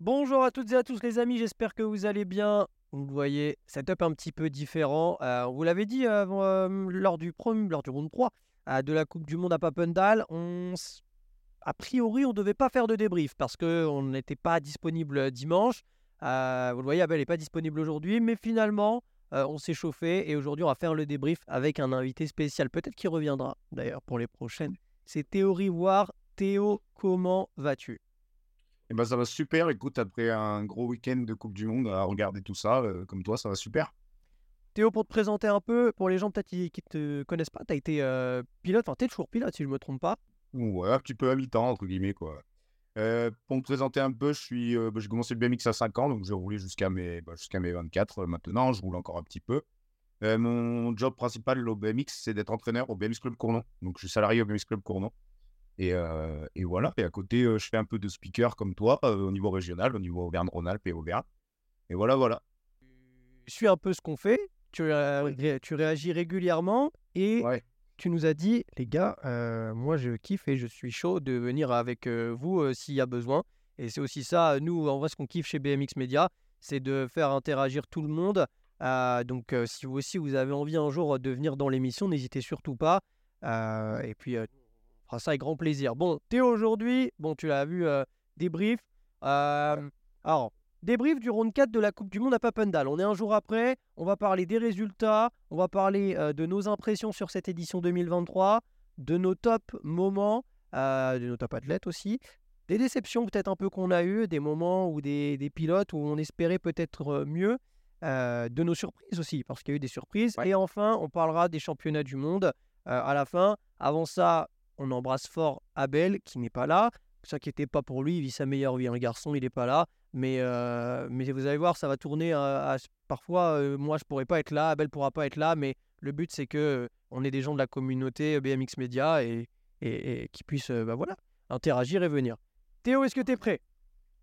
Bonjour à toutes et à tous les amis, j'espère que vous allez bien. Vous voyez, setup un petit peu différent. Euh, on vous l'avait dit avant, euh, lors du premier, lors du round 3 euh, de la Coupe du Monde à Papendal, on, a priori on ne devait pas faire de débrief parce qu'on n'était pas disponible dimanche. Euh, vous le voyez, Abel n'est pas disponible aujourd'hui, mais finalement euh, on s'est chauffé et aujourd'hui on va faire le débrief avec un invité spécial, peut-être qu'il reviendra d'ailleurs pour les prochaines. C'est Théo Rivoire. Théo, comment vas-tu? Eh ben, ça va super. Écoute, après un gros week-end de Coupe du Monde à regarder tout ça, euh, comme toi, ça va super. Théo, pour te présenter un peu, pour les gens peut-être qui qui te connaissent pas, tu as été euh, pilote, enfin tu es toujours pilote si je me trompe pas. Ouais, un petit peu à mi-temps, entre guillemets, quoi. Euh, pour me présenter un peu, je suis, bah, j'ai commencé le BMX à 5 ans, donc j'ai roulé jusqu'à mes, bah, jusqu'à mes 24 euh, maintenant. Je roule encore un petit peu. Mon job principal au BMX, c'est d'être entraîneur au BMX Club Cournon. Donc, je suis salarié au BMX Club Cournon. Et, euh, et voilà. Et à côté, euh, je fais un peu de speaker comme toi, euh, au niveau régional, au niveau Auvergne-Rhône-Alpes et Auvergne. Et voilà, voilà. Tu suis un peu ce qu'on fait, tu, ré- tu réagis régulièrement et Ouais. tu nous as dit, les gars, euh, moi je kiffe et je suis chaud de venir avec vous euh, s'il y a besoin. Et c'est aussi ça, nous, en vrai, ce qu'on kiffe chez BMX Media, c'est de faire interagir tout le monde. Donc, si vous aussi vous avez envie un jour de venir dans l'émission, n'hésitez surtout pas. Et puis, fera ça avec grand plaisir. Bon, Théo, aujourd'hui, bon, tu l'as vu, euh, débrief. Euh, alors, débrief du round 4 de la Coupe du Monde à Papendal. On est un jour après, on va parler des résultats, on va parler euh, de nos impressions sur cette édition 2023, de nos top moments, de nos top athlètes aussi, des déceptions peut-être un peu qu'on a eues, des moments où des, des pilotes où on espérait peut-être mieux, de nos surprises aussi, parce qu'il y a eu des surprises. Ouais. Et enfin, on parlera des championnats du monde à la fin. Avant ça, on embrasse fort Abel qui n'est pas là. Ne vous inquiétez pas pour lui, il vit sa meilleure vie. Un garçon, il n'est pas là. Mais, euh, mais vous allez voir, ça va tourner à, à- parfois. euh, moi, je pourrais pas être là, Abel pourra pas être là, mais le but c'est que euh, on est des gens de la communauté euh, BMX Media et, et, et qui puissent, euh, bah voilà, interagir et venir. Théo, est-ce que tu es prêt?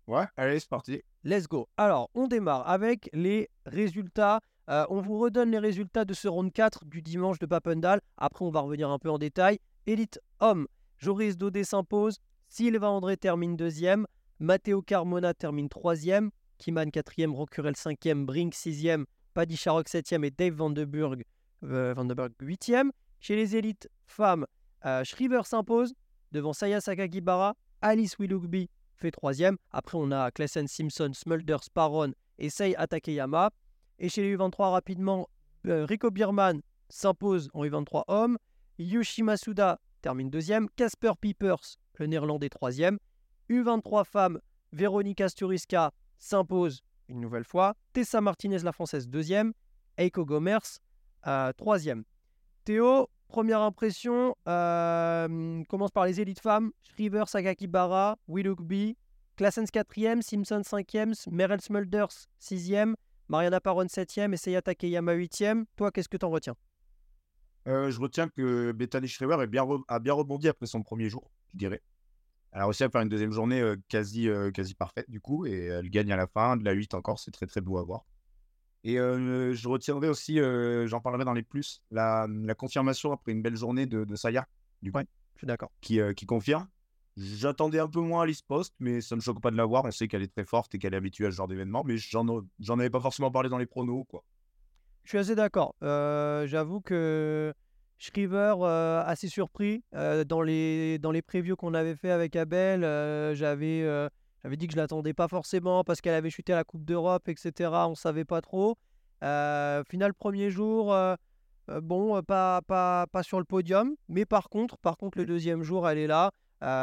Ouais, allez, c'est parti. Let's go. Alors, on démarre avec les résultats. Euh, on vous redonne les résultats de ce round 4 du dimanche de Papendal. Après, on va revenir un peu en détail. Élite homme, Joris Dodé s'impose. Sylvain André termine deuxième. Matteo Carmona termine troisième. Kiman quatrième, Rocurel cinquième, Brink sixième, Paddy Sharrock septième et Dave Vandenberg euh, huitième. Chez les élites femmes, euh, Shriver s'impose devant Saya Sakagibara. Alice Willoughby fait troisième. Après, on a Klessen Simpson, Smulders, Paron et Sei Atakeyama. Et chez les U23, rapidement, euh, Rico Bierman s'impose en U23 homme. Yushi Masuda termine deuxième. Casper Piepers, le néerlandais, troisième. U23 femmes, Véronique Asturiska s'impose une nouvelle fois. Tessa Martinez, la française, deuxième. Eiko Gomers, euh, troisième. Théo, première impression, euh, commence par les élites femmes. Shriver, Sakakibara, Willoughby, Classens 4e, Simpson 5e, Merel Smulders 6e, Mariana Paron 7e et Takeyama 8e. Toi, qu'est-ce que t'en retiens? Euh, je retiens que Bethany Schreiber est bien re- a bien rebondi après son premier jour, je dirais. Elle a réussi à faire une deuxième journée euh, quasi, euh, quasi parfaite, du coup, et elle gagne à la fin, de la 8 encore, c'est très très beau à voir. Et je retiendrai aussi, j'en parlerai dans les plus, la, la confirmation après une belle journée de, de Saya, du coup, Ouais. Je suis d'accord. qui, qui confirme. J'attendais un peu moins Alice Post, mais ça ne me choque pas de la voir. On sait qu'elle est très forte et qu'elle est habituée à ce genre d'événement, mais j'en j'en avais pas forcément parlé dans les pronos, quoi. Je suis assez d'accord. Euh, J'avoue que Shriver, euh, assez surpris. Euh, dans, les, dans les previews qu'on avait fait avec Abel, j'avais dit que je l'attendais pas forcément parce qu'elle avait chuté à la Coupe d'Europe, etc. On savait pas trop. Final, premier jour, bon, pas, pas, pas sur le podium. Mais par contre, par contre, le deuxième jour, elle est là.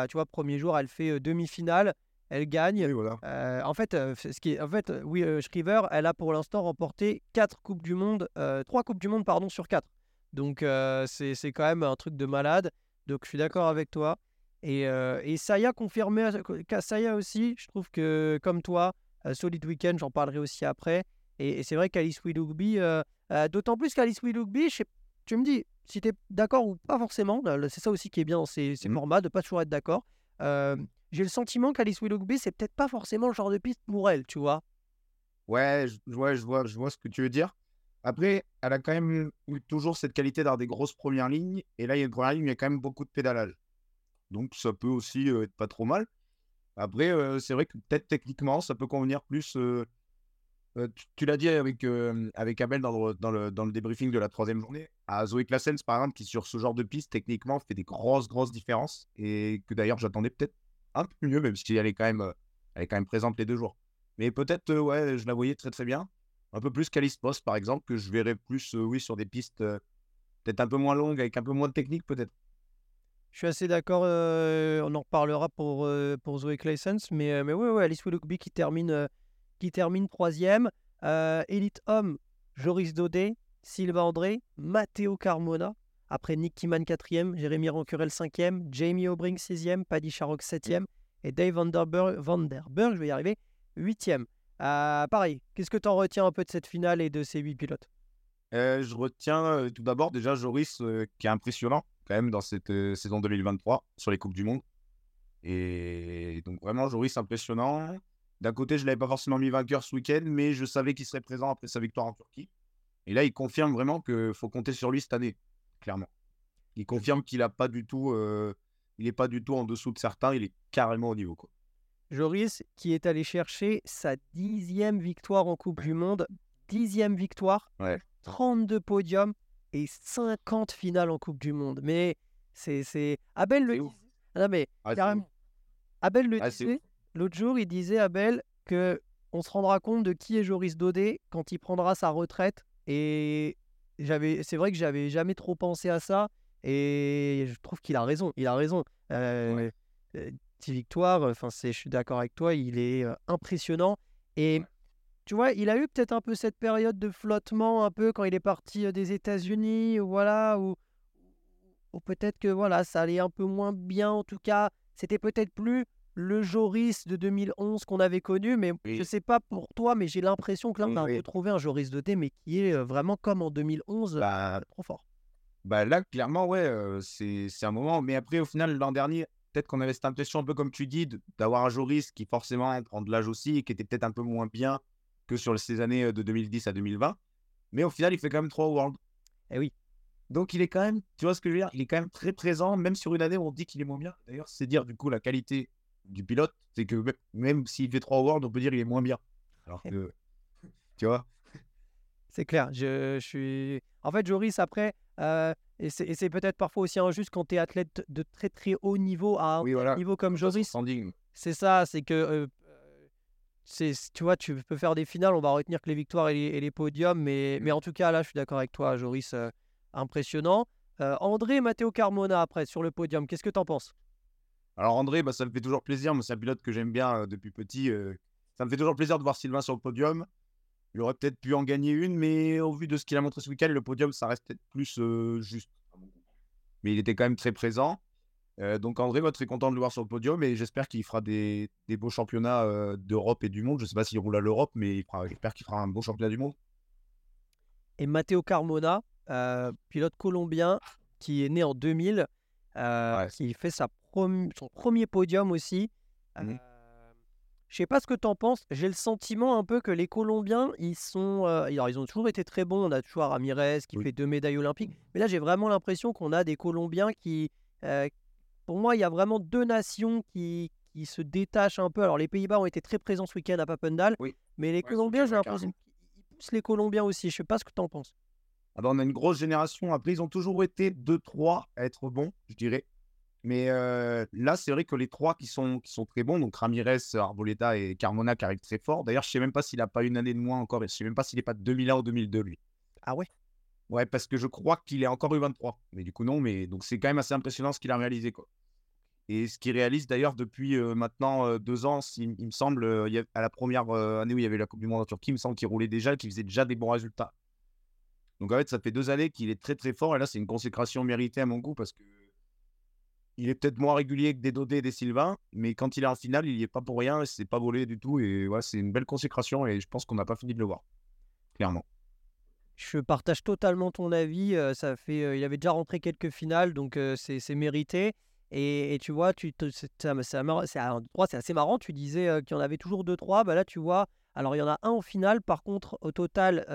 Tu vois, premier jour, elle fait demi-finale. Elle gagne. Voilà. Euh, en fait, euh, ce qui est, en fait, euh, oui, Shriver, elle a pour l'instant remporté quatre coupes du monde, trois coupes du monde pardon sur quatre. Donc c'est quand même un truc de malade. Donc je suis d'accord avec toi. Et, euh, et Saya confirmé, Saya aussi, je trouve que comme toi, euh, Solid Weekend, j'en parlerai aussi après. Et, et c'est vrai qu'Alice Willoughby, euh, d'autant plus qu'Alice Willoughby, je sais- tu me dis si tu es d'accord ou pas forcément. C'est ça aussi qui est bien dans ces, ces Mhm. formats, de pas toujours être d'accord. J'ai le sentiment qu'Alice Willoughby, c'est peut-être pas forcément le genre de piste pour elle, tu vois. Ouais, je, ouais, je vois, je vois ce que tu veux dire. Après, elle a quand même toujours cette qualité d'avoir des grosses premières lignes. Et là, il y a une première ligne, il y a quand même beaucoup de pédalage. Donc, ça peut aussi euh, être pas trop mal. Après, euh, c'est vrai que peut-être techniquement, ça peut convenir plus. euh, tu l'as dit avec, avec Abel dans le, dans, le, dans le débriefing de la troisième journée. À Zoé Claessens, par exemple, qui sur ce genre de piste, techniquement, fait des grosses, grosses différences. Et que d'ailleurs, j'attendais peut-être un peu mieux, même si elle est quand même, euh, elle est quand même présente les deux jours. Mais peut-être, euh, ouais, je la voyais très, très bien. Un peu plus qu'Alice Post, par exemple, que je verrais plus, euh, oui, sur des pistes peut-être un peu moins longues, avec un peu moins de technique, peut-être. Je suis assez d'accord, on en reparlera pour, euh, pour Zoé Claessens, mais, mais ouais, ouais, Alice Willoughby qui termine, qui termine troisième. Elite homme, Joris Daudet, Sylvain André, Matteo Carmona. Après Nick Kiman quatrième, Jérémy Rancurel cinquième, Jamie O'Brien sixième, Paddy Sharrock septième et Dave Vanderberg, Vanderberg je vais y arriver, huitième. Euh, pareil, qu'est-ce que tu en retiens un peu de cette finale et de ces huit pilotes? Euh, je retiens euh, tout d'abord déjà Joris qui est impressionnant quand même dans cette saison 2023 sur les Coupes du Monde. Et donc vraiment Joris impressionnant. D'un côté, je ne l'avais pas forcément mis vainqueur ce week-end, mais je savais qu'il serait présent après sa victoire en Turquie. Et là, il confirme vraiment qu'il faut compter sur lui cette année, clairement. Il confirme qu'il a pas du tout, euh, il n'est pas du tout en dessous de certains, il est carrément au niveau. Quoi. Joris qui est allé chercher sa dixième victoire en Coupe du Monde, dixième victoire, Ouais. 32 podiums et 50 finales en Coupe du Monde. Mais c'est... c'est... Abel le disait. Ah non, mais Ah, carrément. Abel le Ah, disait. L'autre jour, il disait, Abel, que on se rendra compte de qui est Joris Daudet quand il prendra sa retraite. Et j'avais, c'est vrai que j'avais jamais trop pensé à ça. Et je trouve qu'il a raison. Il a raison. Euh, euh, 10 victoires, enfin, c'est, je suis d'accord avec toi, il est euh, impressionnant. Et Ouais. tu vois, il a eu peut-être un peu cette période de flottement, un peu quand il est parti euh, des États-Unis, voilà, ou, ou peut-être que voilà, ça allait un peu moins bien. En tout cas, c'était peut-être plus le Joris de 2011 qu'on avait connu, mais je Oui. sais pas pour toi, mais j'ai l'impression que là, on a un Oui. peu trouvé un Joris de D, mais qui est euh, vraiment comme en 2011, euh, Bah, trop fort. Bah là, clairement, ouais, euh, c'est c'est un moment. Mais après, au final, l'an dernier, peut-être qu'on avait cette impression, un peu comme tu dis, d'avoir un Joris qui forcément prend de l'âge aussi et qui était peut-être un peu moins bien que sur ces années euh, de 2010 à 2020. Mais au final, il fait quand même trois Worlds. Eh oui. Donc il est quand même, tu vois ce que je veux dire, il est quand même très présent, même sur une année où on dit qu'il est moins bien. D'ailleurs, c'est dire du coup la qualité du pilote, c'est que même- s'il fait trois Worlds, on peut dire qu'il est moins bien. Alors que, tu vois, C'est clair. Je, je suis. En fait, Joris, après, euh, et c'est peut-être parfois aussi injuste quand tu es athlète de très très haut niveau à un oui, voilà. niveau comme Joris. C'est ça, c'est que. euh, c'est, tu vois, tu peux faire des finales, on va retenir que les victoires et les, et les podiums, mais, mais en tout cas, là, je suis d'accord avec toi, Joris, euh, impressionnant. Euh, André Matteo Carmona, après, sur le podium, qu'est-ce que tu en penses? Alors André, bah, ça me fait toujours plaisir. C'est un pilote que j'aime bien euh, depuis petit. euh, ça me fait toujours plaisir de voir Sylvain sur le podium. Il aurait peut-être pu en gagner une, mais au vu de ce qu'il a montré ce week-end, le podium, ça reste peut-être plus euh, juste. Mais il était quand même très présent. Donc André, va très content de le voir sur le podium et j'espère qu'il fera des, des beaux championnats d'Europe et du monde. Je ne sais pas s'il roule à l'Europe, mais j'espère qu'il fera un beau championnat du monde. Et Matteo Carmona, euh, pilote colombien qui est né en 2000, euh, Ouais. qui fait sa prom- son premier podium aussi. Mhm. Euh, je sais pas ce que tu en penses. J'ai le sentiment un peu que les Colombiens, ils sont, euh, alors ils ont toujours été très bons. On a toujours Ramirez qui Oui. fait deux médailles olympiques, mais là j'ai vraiment l'impression qu'on a des Colombiens qui, euh, pour moi, il y a vraiment deux nations qui, qui se détachent un peu. Alors les Pays-Bas ont été très présents ce week-end à Papendal, Oui. mais les Colombiens, j'ai l'impression qu'ils poussent les Colombiens aussi. Je sais pas ce que tu en penses. Ah bah, on a une grosse génération. Après, ils ont toujours été 2-3 à être bons, je dirais. Mais euh, là, c'est vrai que les trois qui sont, qui sont très bons, donc Ramirez, Arboleta et Carmona qui arrivent très fort. D'ailleurs, je sais même pas s'il a pas une année de moins encore. Je sais même pas s'il est pas de 2001 ou 2002, lui. Ah ouais? Ouais, parce que je crois qu'il est encore U23. Mais du coup, non. Mais donc, c'est quand même assez impressionnant ce qu'il a réalisé, quoi. Et ce qu'il réalise d'ailleurs depuis euh, maintenant euh, deux ans, il, me semble, il y a- à la première année où il y avait la Coupe du Monde en Turquie, il me semble qu'il roulait déjà, qu'il faisait déjà des bons résultats. Donc en fait, ça fait deux années qu'il est très très fort. Et là, c'est une consécration méritée à mon goût parce que il est peut-être moins régulier que des Dodé et des Sylvain, mais quand il est en finale, il n'y est pas pour rien. C'est pas volé du tout. Et ouais, c'est une belle consécration. Et je pense qu'on n'a pas fini de le voir. Clairement. Je partage totalement ton avis. euh, ça fait, euh, il avait déjà rentré quelques finales, donc euh, c'est mérité. Et, tu vois, c'est assez marrant. Tu disais qu'il y en avait toujours deux, trois. Bah là, tu vois, alors il y en a un en finale. Par contre, au total,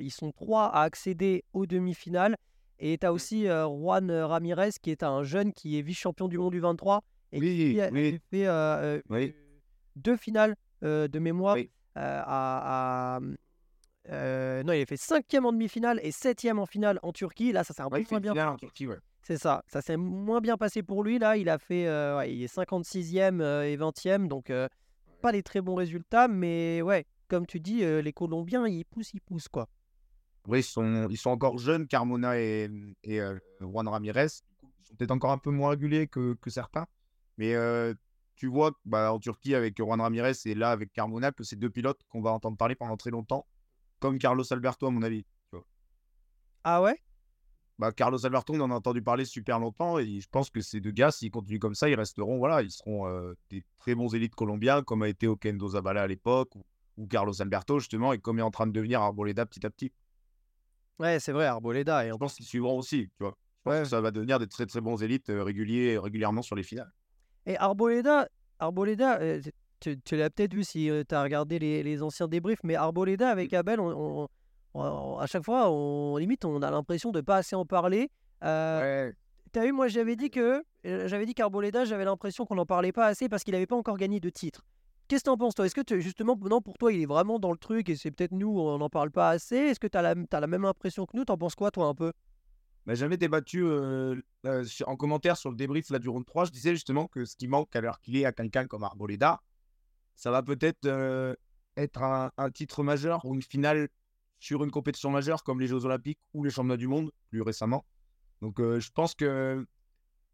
ils sont trois à accéder aux demi-finales. Et tu as aussi euh, Juan Ramirez, qui est un jeune qui est vice-champion du monde du 23 et Oui, qui a- oui. fait Oui. deux finales de mémoire Oui. à, à- euh, non, il a fait cinquième en demi-finale et septième en finale en Turquie. Là, ça s'est un peu Ouais, moins bien. finale en Turquie, ouais. C'est ça, ça s'est moins bien passé pour lui. Là, il a fait, euh, ouais, il est 56e euh, et 20e, donc pas des très bons résultats, mais ouais, comme tu dis, les Colombiens, ils poussent, ils poussent quoi. Oui, ils sont, ils sont encore jeunes, Carmona et, et euh, Juan Ramirez. Ils sont peut-être encore un peu moins réguliers que, que certains. Mais euh, tu vois, bah, en Turquie, avec Juan Ramirez et là, avec Carmona, que c'est deux pilotes qu'on va entendre parler pendant très longtemps. Comme Carlos Alberto, à mon avis. Ah ouais? Bah, Carlos Alberto, on en a entendu parler super longtemps. Et je pense que ces deux gars, s'ils continuent comme ça, ils resteront, voilà, ils seront euh, des très bons élites colombiens, comme a été Okendo Zabala à l'époque, ou, ou Carlos Alberto, justement, et comme est en train de devenir Arboleda petit à petit. Ouais, c'est vrai, Arboleda. Et Je en- pense qu'ils suivront aussi, tu vois. Je pense Ouais. que ça va devenir des très très bons élites euh, réguliers, régulièrement sur les finales. Et Arboleda, Arboleda euh, tu, tu l'as peut-être vu si tu as regardé les, les anciens débriefs, mais Arboleda avec Abel, on, on- on- à chaque fois, on limite, on a l'impression de pas assez en parler. Euh, Ouais. T'as vu, moi j'avais dit que euh, j'avais dit qu'Arboleda, j'avais l'impression qu'on n'en parlait pas assez parce qu'il n'avait pas encore gagné de titre. Qu'est-ce que t'en penses toi? Est-ce que tu- justement, non, pour toi, il est vraiment dans le truc et c'est peut-être nous, on n'en parle pas assez? Est-ce que tu as la, même impression que nous? T'en penses quoi toi un peu? Bah, J'avais débattu en commentaire sur le débrief là, du round 3. Je disais justement que ce qui manque à l'heure qu'il est à quelqu'un comme Arboleda, ça va peut-être être un, titre majeur ou une finale sur une compétition majeure comme les Jeux Olympiques ou les Championnats du Monde plus récemment. Donc je pense que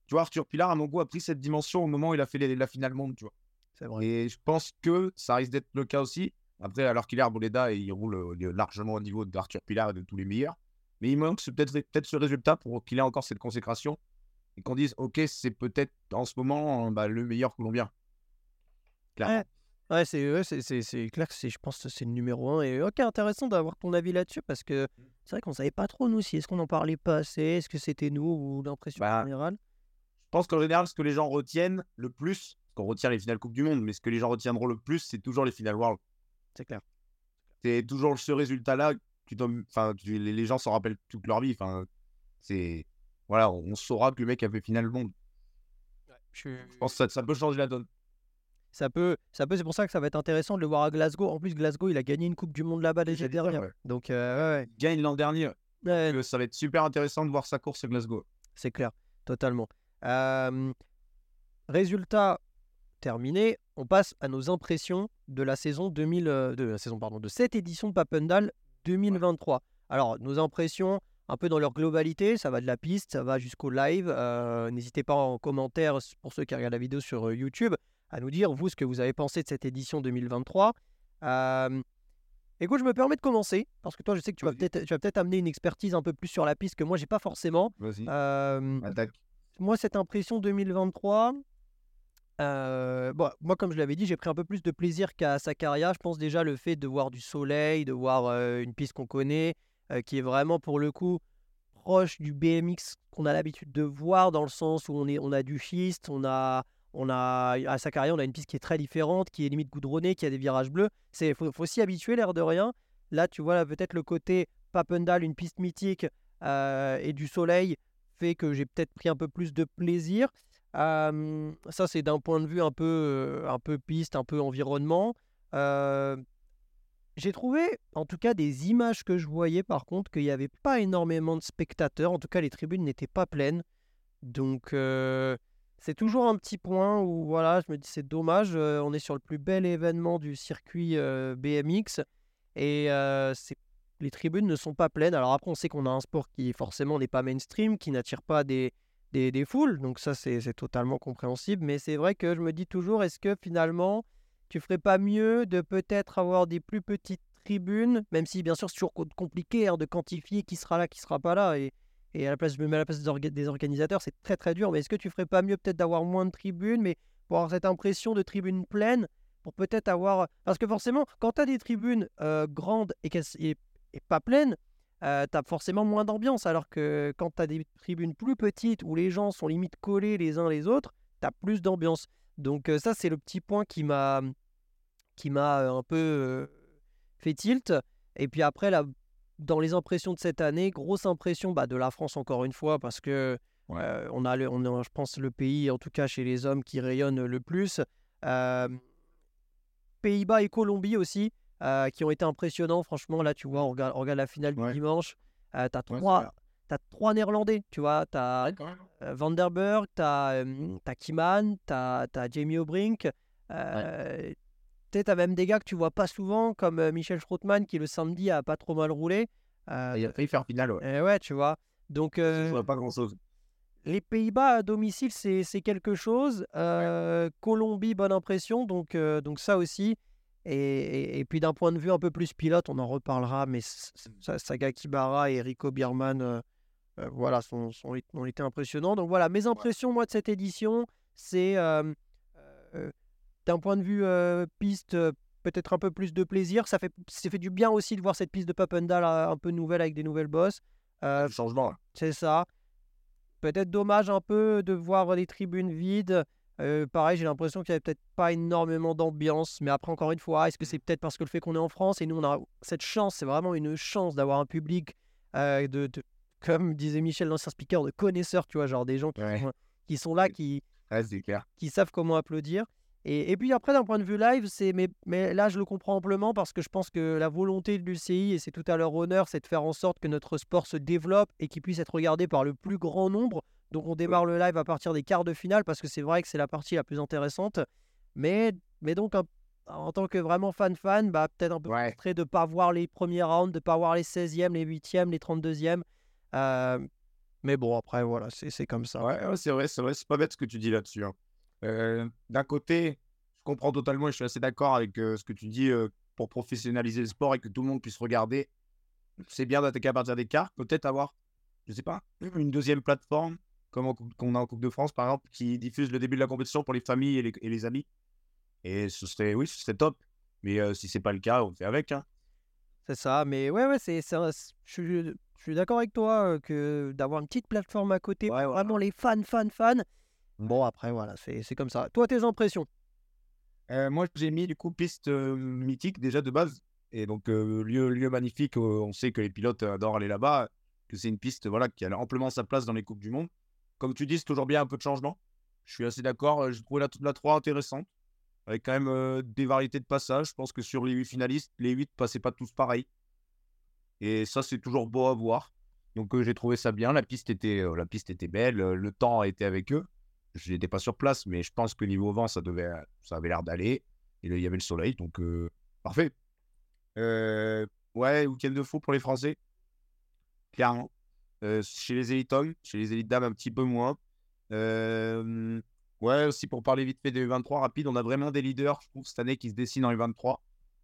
tu vois, Arthur Pilar, à mon goût, a pris cette dimension au moment où il a fait la finale monde. Tu vois. Vrai. Et je pense que ça risque d'être le cas aussi. Après, alors qu'il est Arboleda et il roule euh, largement au niveau d'Arthur Pilar et de tous les meilleurs. Mais il manque peut-être peut ce résultat pour qu'il ait encore cette consécration et qu'on dise, OK, c'est peut-être en ce moment euh, bah, le meilleur Colombien. Clairement. Ouais. Ouais, c'est ouais, clair que je pense que c'est le numéro un. Et ok, intéressant d'avoir ton avis là-dessus parce que c'est vrai qu'on savait pas trop nous si est-ce qu'on en parlait pas assez, est-ce que c'était nous ou l'impression Bah, générale? Je pense qu'en général, ce que les gens retiennent le plus, qu'on retient les finales Coupe du Monde, mais ce que les gens retiendront le plus, c'est toujours les finales World. C'est clair. C'est toujours ce résultat-là. Enfin, tu- les gens s'en rappellent toute leur vie. Enfin, c'est voilà, on saura que le mec a fait finale monde. Je- Je pense que ça, ça peut changer la donne. Ça peut, ça peut, c'est pour ça que ça va être intéressant de le voir à Glasgow. En plus, Glasgow, il a gagné une Coupe du Monde là-bas déjà dernière. ouais. Donc, euh, ouais, Il gagne l'an dernier. Euh, Ça va être super intéressant de voir sa course à Glasgow. c'est clair, totalement. Euh, résultat terminé, on passe à nos impressions de la saison 2000, euh, de la saison pardon, de cette édition de Papendal 2023. Alors, nos impressions, un peu dans leur globalité, ça va de la piste, ça va jusqu'au live. Euh, N'hésitez pas en commentaire pour ceux qui regardent la vidéo sur euh, YouTube à nous dire vous ce que vous avez pensé de cette édition 2023. Euh, écoute, je me permets de commencer parce que toi, je sais que tu vas peut-être, tu vas peut-être amener une expertise un peu plus sur la piste que moi, j'ai pas forcément. Vas-y. Euh, Attaque. moi, cette impression 2023, euh, bon, moi, comme je l'avais dit, j'ai pris un peu plus de plaisir qu'à Sakaria. Je pense déjà le fait de voir du soleil, de voir euh, une piste qu'on connaît, euh, qui est vraiment pour le coup proche du BMX qu'on a l'habitude de voir, dans le sens où on, est, on a du schiste, on a, on a, à Sakaria, on a une piste qui est très différente, qui est limite goudronnée, qui a des virages bleus. Il faut, s'y habituer, l'air de rien. Là, tu vois, peut-être le côté Papendal, une piste mythique et du soleil fait que j'ai peut-être pris un peu plus de plaisir. Ça, c'est d'un point de vue un peu, un peu piste, un peu environnement. J'ai trouvé, en tout cas, des images que je voyais, par contre, qu'il n'y avait pas énormément de spectateurs. En tout cas, les tribunes n'étaient pas pleines. Donc, c'est toujours un petit point où, voilà, je me dis, c'est dommage. on est sur le plus bel événement du circuit BMX. Et les tribunes ne sont pas pleines. Alors après, on sait qu'on a un sport qui forcément n'est pas mainstream, qui n'attire pas des, des, foules. Donc ça, c'est totalement compréhensible. Mais c'est vrai que je me dis toujours, est-ce que finalement, tu ferais pas mieux de peut-être avoir des plus petites tribunes, même si bien sûr c'est toujours co- compliqué hein, de quantifier qui sera là, qui sera pas là. Et, à la place, des, orga- des organisateurs, c'est très très dur. Mais est-ce que tu ferais pas mieux peut-être d'avoir moins de tribunes, mais pour avoir cette impression de tribunes pleines, pour peut-être avoir... Parce que forcément, quand tu as des tribunes euh, grandes et, et, et pas pleines, euh, tu as forcément moins d'ambiance. Alors que quand tu as des tribunes plus petites où les gens sont limite collés les uns les autres, tu as plus d'ambiance. Donc euh, ça, c'est le petit point qui m'a qui m'a un peu euh, fait tilt. Et puis après, là, dans les impressions de cette année, grosse impression bah, de la France encore une fois, parce que on a, le- on a, je pense, le pays, en tout cas chez les hommes, qui rayonne le plus. Pays-Bas et Colombie aussi, euh, qui ont été impressionnants. Franchement, là, tu vois, on regarde, on regarde la finale Ouais. du dimanche. Euh, t'as Ouais, c'est trois, Néerlandais, tu vois. Quand même. euh, Vanderberg, t'as euh, t'as Kiman, t'as as Jamie O'Brink. Euh, tu t'as même des gars que tu vois pas souvent, comme euh, Michel Schrottmann, qui le samedi a pas trop mal roulé. Euh, Il a failli faire finale, ouais. eh ouais, tu vois. Donc, Je pas grand chose. les Pays-Bas à domicile, c'est quelque chose. Colombie, bonne impression. Donc, donc ça aussi. Et, et- et puis d'un point de vue un peu plus pilote, on en reparlera. Mais Sa- Saga Kibara et Rico Biermann, euh, euh, voilà, sont, sont- ont été impressionnants. Donc voilà, mes impressions, moi, de cette édition, c'est euh, d'un point de vue piste, peut-être un peu plus de plaisir. Ça fait, ça fait du bien aussi de voir cette piste de Papendal un peu nouvelle avec des nouvelles bosses. Changement, là. c'est ça. Peut-être dommage un peu de voir les tribunes vides. Euh, pareil, j'ai l'impression qu'il n'y avait peut-être pas énormément d'ambiance. Mais après, encore une fois, est-ce que c'est peut-être parce que le fait qu'on est en France et nous, on a cette chance, c'est vraiment une chance d'avoir un public euh, de, de- comme disait Michel, l'ancien speaker, de connaisseurs, tu vois, genre des gens qui, Ouais. sont, qui sont là, qui, Ouais, c'est clair. qui savent comment applaudir. Et, et puis après, d'un point de vue live, c'est mais, mais là, je le comprends amplement parce que je pense que la volonté de l'UCI, et c'est tout à leur honneur, c'est de faire en sorte que notre sport se développe et qu'il puisse être regardé par le plus grand nombre. Donc on démarre le live à partir des quarts de finale parce que c'est vrai que c'est la partie la plus intéressante. Mais, mais donc, un- en tant que vraiment fan-fan, bah, peut-être un peu Ouais. frustré de ne pas voir les premiers rounds, de ne pas voir les 16e, les 8e, les 32e. Euh, mais bon, après, voilà, c'est comme ça. Ouais, c'est vrai, c'est vrai, c'est pas bête ce que tu dis là-dessus. hein. Euh, D'un côté, je comprends totalement et je suis assez d'accord avec euh, ce que tu dis pour professionnaliser le sport et que tout le monde puisse regarder. C'est bien d'attaquer à partir des quarts, peut-être avoir, je sais pas, une deuxième plateforme comme qu'on a en Coupe de France par exemple, qui diffuse le début de la compétition pour les familles et les, et les amis. Et ce serait, oui, ce serait top. Mais euh, si c'est pas le cas, on fait avec. Hein. C'est ça, mais ouais, ouais, c'est, je, suis- je suis d'accord avec toi euh, que d'avoir une petite plateforme à côté, Ouais, vraiment les fans, fans, fans. Bon, après, voilà, c'est, c'est comme ça. Toi, tes impressions? Euh, moi, j'ai mis du coup piste euh, mythique déjà de base. Et donc, euh, lieu, lieu magnifique. euh, on sait que les pilotes adorent aller là-bas. Que c'est une piste voilà, qui a amplement sa place dans les Coupes du Monde. Comme tu dis, c'est toujours bien un peu de changement. Je suis assez d'accord. euh, J'ai trouvé la, la 3 intéressante. Avec quand même euh, des variétés de passages. Je pense que sur les 8 finalistes, les 8 passaient pas tous pareil. Et ça, c'est toujours beau à voir. Donc, euh, j'ai trouvé ça bien. La piste était, belle. le temps a été avec eux. Je n'étais pas sur place, mais je pense que niveau vent, ça, devait, ça avait l'air d'aller. Et il y avait le soleil, donc parfait. Ouais, week-end de fou pour les Français. Clairement. Euh, chez les élites hommes, chez les élites dames, un petit peu moins. Euh, ouais, aussi pour parler vite fait des U23 rapide, on a vraiment des leaders, je trouve, cette année qui se dessinent en U23.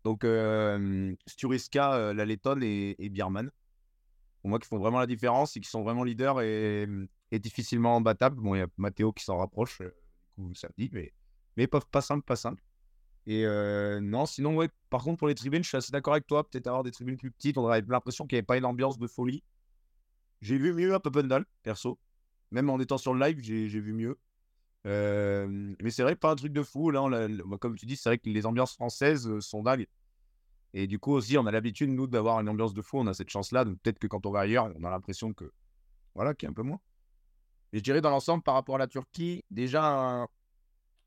Donc, euh, Sturiska, la Lettonne et, et Biermann. Pour moi, qui font vraiment la différence et qui sont vraiment leaders et, difficilement imbattables. Bon, il y a Matteo qui s'en rapproche, du coup, samedi, mais, mais pas, pas simple, pas simple. Et non, sinon, ouais, par contre, pour les tribunes, je suis assez d'accord avec toi. Peut-être avoir des tribunes plus petites, on aurait l'impression qu'il n'y avait pas une ambiance de folie. J'ai vu mieux à Papendal, perso. Même en étant sur le live, j'ai vu mieux. Euh, mais c'est vrai, pas un truc de fou. Là, on le- comme tu dis, c'est vrai que les ambiances françaises euh, sont dingues. Et du coup, aussi, on a l'habitude, nous, d'avoir une ambiance de fou. On a cette chance-là. Donc, peut-être que quand on va ailleurs, on a l'impression que. Voilà, qu'il y a un peu moins. Je dirais, dans l'ensemble, par rapport à la Turquie, déjà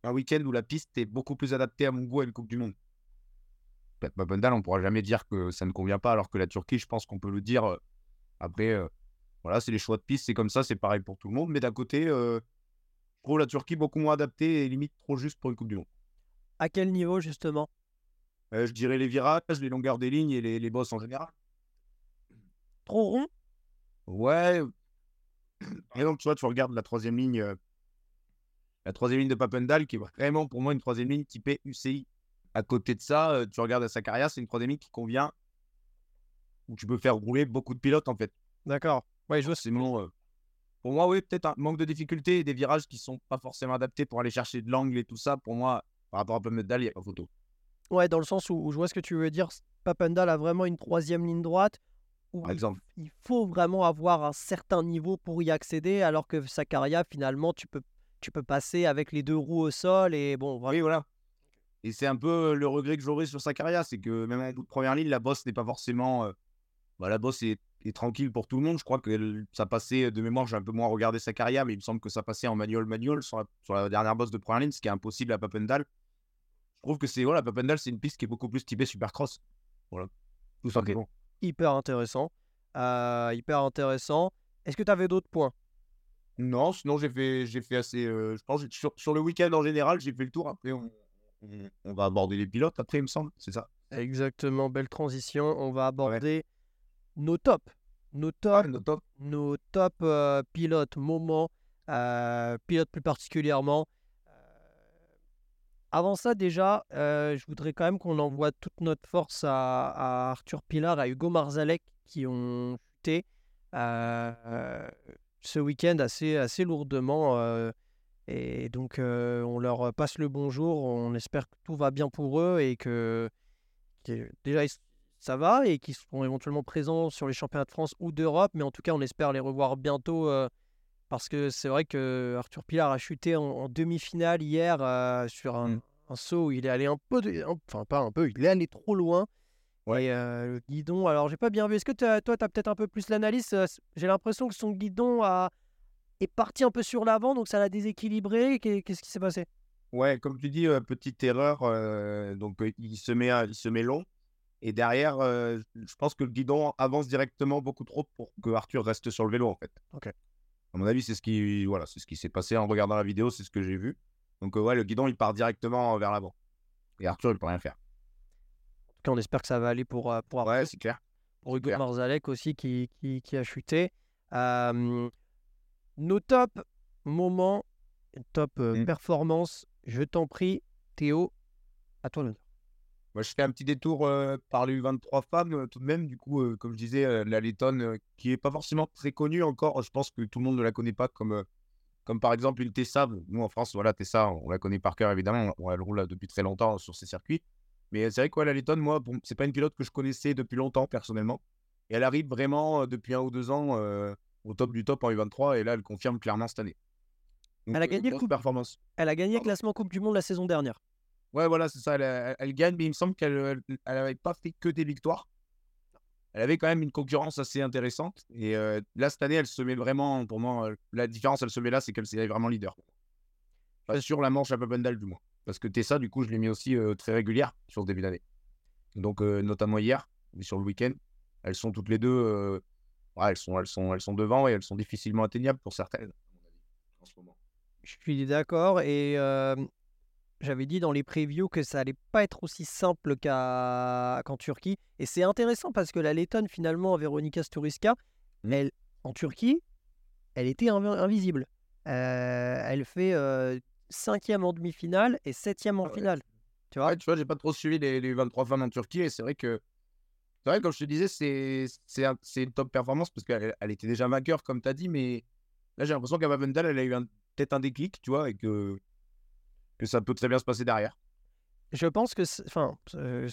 un, week-end où la piste est beaucoup plus adaptée à mon goût à une Coupe du Monde. Papendal, on pourra jamais dire que ça ne convient pas, alors que la Turquie, je pense qu'on peut le dire. euh, Après, voilà, c'est les choix de piste, c'est comme ça, c'est pareil pour tout le monde. Mais d'un côté, euh, je trouve la Turquie beaucoup moins adaptée et limite trop juste pour une Coupe du Monde. À quel niveau, justement? Euh, je dirais les virages, les longueurs des lignes et les, les bosses en général. Trop rond? Ouais. Et donc, tu vois, tu regardes la troisième ligne, euh, la troisième ligne de Papendal, qui est vraiment pour moi une troisième ligne typée UCI. À côté de ça, euh, tu regardes sa carrière, c'est une troisième ligne qui convient, où tu peux faire rouler beaucoup de pilotes en fait. D'accord. Ouais, je vois. Sinon, euh, pour moi, oui, peut-être un manque de difficulté et des virages qui sont pas forcément adaptés pour aller chercher de l'angle et tout ça. Pour moi, par rapport à Papendal, il n'y a pas photo. Ouais, dans le sens où, où je vois ce que tu veux dire. Papendal a vraiment une troisième ligne droite où Par il, exemple. il faut vraiment avoir un certain niveau pour y accéder, alors que Sakaria, finalement, tu peux, tu peux passer avec les deux roues au sol et bon, voilà. Oui, voilà. Et c'est un peu le regret que j'aurais sur sa carrière, c'est que même à la toute première ligne, la bosse n'est pas forcément. euh, bah, la bosse est est tranquille pour tout le monde. Je crois que ça passait de mémoire, j'ai un peu moins regardé sa carrière, mais il me semble que ça passait en manual manual sur la, sur la dernière bosse de première ligne, ce qui est impossible à Papendal. Je trouve que c'est voilà, Papendal, c'est une piste qui est beaucoup plus typée supercross. Voilà, tout simplement. Hyper intéressant. Euh, hyper intéressant. Est-ce que tu avais d'autres points? Non, sinon j'ai fait, j'ai fait assez. euh, je pense que sur, sur le week-end en général, j'ai fait le tour. Après, on, on- on va aborder les pilotes. Après, il me semble, c'est ça. Exactement, belle transition. On va aborder nos tops. Nos tops, Ouais, nos top. nos top euh, pilotes, moments, euh, pilotes plus particulièrement. Euh, avant ça, déjà, euh, je voudrais quand même qu'on envoie toute notre force à, à Arthur Pilar, à Hugo Marzalek, qui ont chuté ce week-end assez, assez lourdement. et donc, euh, on leur passe le bonjour. On espère que tout va bien pour eux et que, que déjà, ils- ça va et qu'ils seront éventuellement présents sur les championnats de France ou d'Europe. Mais en tout cas, on espère les revoir bientôt euh, parce que c'est vrai que Arthur Pilar a chuté en, en demi-finale hier euh, sur un, Mm. un saut où il est allé un peu, de- enfin pas un peu, il est allé trop loin. Ouais. Et euh, le guidon, alors j'ai pas bien vu. Est-ce que toi, tu as peut-être un peu plus l'analyse euh, J'ai l'impression que son guidon a, est parti un peu sur l'avant, donc ça l'a déséquilibré. Qu'est- Qu'est-ce qui s'est passé? Ouais, comme tu dis, euh, petite erreur. euh, donc, euh, il, se met, à- il se met long. Et derrière, euh, je pense que le guidon avance directement beaucoup trop pour que Arthur reste sur le vélo, en fait. Ok. À mon avis, c'est ce qui, voilà, c'est ce qui s'est passé en regardant la vidéo, c'est ce que j'ai vu. Donc, euh, ouais, le guidon, il part directement vers l'avant. Et Arthur, il peut rien faire. En tout cas, on espère que ça va aller pour, euh, pour, Ouais, c'est clair. pour Hugo clair. Marzalek aussi qui, qui, qui a chuté. Nos top moments, top euh, Mm. performance, je t'en prie, Théo, à toi l'honneur. Moi, je fais un petit détour euh, par les U23 femmes, euh, tout de même. Du coup, euh, comme je disais, la Lettonne, qui est pas forcément très connue encore. Je pense que tout le monde ne la connaît pas, comme, comme par exemple une Tessa. Nous, en France, voilà, Tessa, on la connaît par cœur, évidemment. On, elle roule depuis très longtemps sur ces circuits. Mais c'est vrai que ouais, la Lettonne, moi, bon, c'est pas une pilote que je connaissais depuis longtemps, personnellement. Et elle arrive vraiment, depuis un ou deux ans, au top du top en U23. Et là, elle confirme clairement cette année. Donc, Elle a gagné le coupe- performance. Elle a gagné le classement Coupe du Monde la saison dernière. Ouais, voilà, c'est ça. Elle, gagne, mais il me semble qu'elle elle, elle avait pas fait que des victoires. Elle avait quand même une concurrence assez intéressante. Et euh, là, cette année, elle se met vraiment, pour moi, euh, la différence, elle se met là, c'est qu'elle est vraiment leader. Enfin, sur la manche à Papendal, du moins. Parce que Tessa, du coup, je l'ai mis aussi euh, très régulière sur ce début d'année. Donc, notamment hier, mais sur le week-end, elles sont toutes les deux. euh, elles, sont, elles, sont, elles sont devant et elles sont difficilement atteignables pour certaines, en ce moment. Je suis d'accord et j'avais dit dans les previews que ça allait pas être aussi simple qu'à- qu'en Turquie. Et c'est intéressant parce que la Lettonne, finalement, Veronika Sturiska, elle, en Turquie, elle était invi- invisible. Euh, elle fait euh, cinquième en demi-finale et septième en Ah ouais. finale. Tu vois? Ouais, tu vois, j'ai pas trop suivi les, les 23 femmes en Turquie et c'est vrai que, c'est vrai, comme je te disais, c'est c'est un- c'est une top performance parce qu'elle elle était déjà vainqueur, comme tu as dit, mais là, j'ai l'impression qu'à Mavendal, elle a eu un- peut-être un déclic, tu vois, et que, que ça peut très bien se passer derrière. Je pense que, enfin, euh,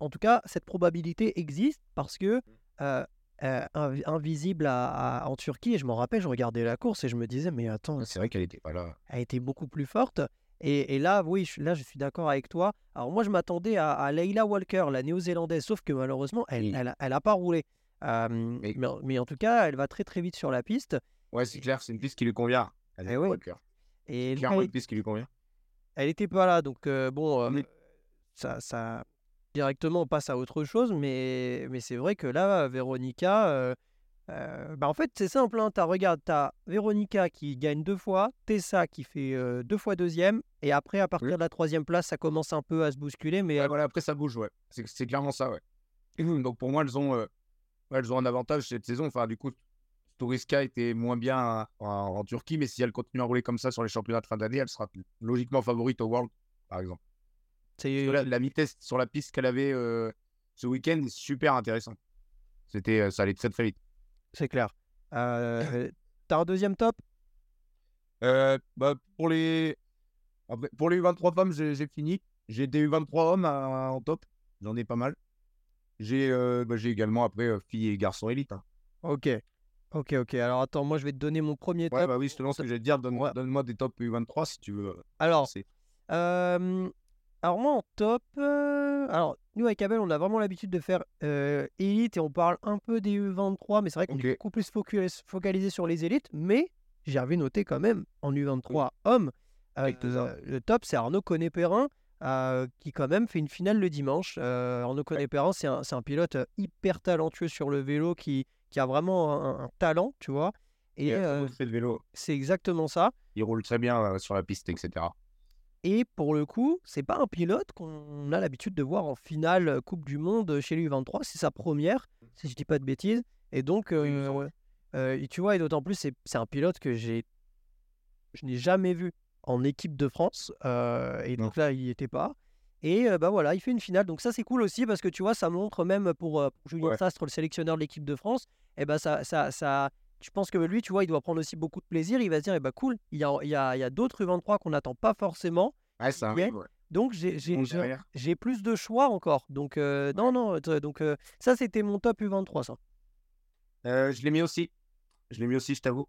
en tout cas, cette probabilité existe parce que euh, euh, invi- invisible à- à- en Turquie, et je m'en rappelle, je regardais la course et je me disais, mais attends, C'est vrai qu'elle était pas là. a été beaucoup plus forte. Et, et là, oui, je, là, je suis d'accord avec toi. Alors moi, je m'attendais à, à Leila Walker, la néo-zélandaise, sauf que malheureusement, elle Oui. elle elle a pas roulé. Euh, Mais- mais, mais en tout cas, elle va très très vite sur la piste. Ouais, c'est clair, c'est une piste qui lui convient. Elle Eh ouais. Walker. Et Clairement elle, une piste qui lui convient. Elle était pas là, donc euh, bon, euh, ça, ça directement on passe à autre chose. Mais, mais c'est vrai que là, Véronica, euh, bah en fait, c'est simple. Hein, t'as, regarde, t'as Véronica qui gagne deux fois, Tessa qui fait deux fois deuxième, et après, à partir Oui. de la troisième place, ça commence un peu à se bousculer. Mais Ouais, voilà, après, ça bouge, ouais. C'est clairement ça, ouais. Donc, pour moi, elles ont, elles ont un avantage cette saison. Enfin, du coup, Touriska était moins bien en, en Turquie, mais si elle continue à rouler comme ça sur les championnats de fin d'année, elle sera logiquement favorite au World, par exemple. la, la vitesse sur la piste qu'elle avait euh, ce week-end est super intéressant. C'était, euh, ça allait très très vite. c'est clair. Euh, t'as un deuxième top? Euh, bah, pour les, après, pour les U23 femmes, j'ai fini. J'ai des U23 hommes à- en top. J'en ai pas mal. J'ai euh, bah, également après euh, filles et garçons élites. hein. Ok. Ok, ok. Alors attends, moi je vais te donner mon premier Ouais, top. bah oui, justement, ce que j'allais te dire, donne- Ouais. donne-moi des top U23 si tu veux. Alors, C'est- Euh, alors moi en top, euh, alors nous, avec Abel, on a vraiment l'habitude de faire euh, élite et on parle un peu des U23, mais c'est vrai qu'on est beaucoup plus focus- focalisé sur les élites. Mais j'avais noté quand même en U23 homme, Avec euh, le top, c'est Arnaud Conné-Perrin. euh, qui quand même fait une finale le dimanche. Euh, Arnaud Conné-Perrin, c'est un, c'est un pilote euh, hyper talentueux sur le vélo qui, qui a vraiment un, un talent, tu vois. Et euh, vélo. c'est exactement ça. Il roule très bien euh, sur la piste, etc. Et pour le coup, c'est pas un pilote qu'on a l'habitude de voir en finale euh, Coupe du Monde chez l'U23. C'est sa première, si je dis pas de bêtises. Et donc, euh. Euh, tu vois, et d'autant plus, c'est un pilote que j'ai, je n'ai jamais vu en équipe de France. euh, et donc là, il n'y était pas. Et euh, bah voilà, il fait une finale. Donc ça, c'est cool aussi parce que tu vois, ça montre même pour, euh, pour Julien Ouais. Sastre, le sélectionneur de l'équipe de France, et ben ça, ça, ça, je pense que lui, tu vois, il doit prendre aussi beaucoup de plaisir. Il va se dire, eh ben cool, il y a, il y a, il y a d'autres U23 qu'on n'attend pas forcément. Ouais, ça ouais. Donc j'ai j'ai- On j'ai- derrière. j'ai plus de choix encore. Donc euh, non, non, donc ça c'était mon top U23 ça. Euh, je l'ai mis aussi. Je l'ai mis aussi, je t'avoue.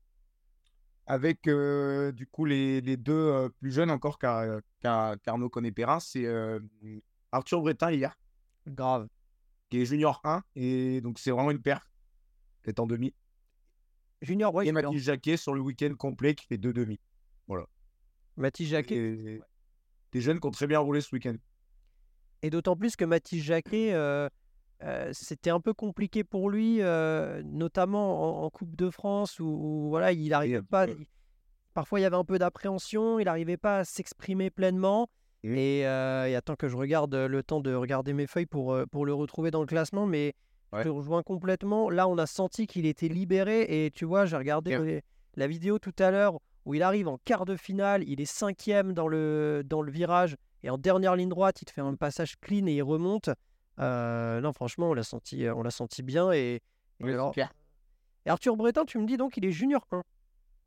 Avec euh, du coup les, les deux euh, plus jeunes encore qu'Ar- qu'Arnaud Conné-Perrin, c'est euh, Arthur Bretin hier, Grave. qui est junior 1, et donc c'est vraiment une perf, est en demi. Junior, ouais, et. Mathis Jacquet sur le week-end complet qui fait deux demi. Mathis Jacquet. Et- Des jeunes qui ont très bien roulé ce week-end. Et d'autant plus que Mathis Jacquet, euh, c'était un peu compliqué pour lui, euh, notamment en, en Coupe de France où, où, voilà, il n'arrivait pas. il- Parfois, il y avait un peu d'appréhension, il n'arrivait pas à s'exprimer pleinement. Mhm. Et, euh, et attends que je regarde le temps de regarder mes feuilles pour, pour le retrouver dans le classement, mais Ouais. je te rejoins complètement. Là, on a senti qu'il était libéré. Et tu vois, j'ai regardé la vidéo tout à l'heure où il arrive en quart de finale, il est cinquième dans le, dans le virage, et en dernière ligne droite, il te fait un passage clean et il remonte. Euh, non, franchement, on l'a senti, on l'a senti bien. Et, et alors- et Arthur Bretin, tu me dis donc il est junior 1.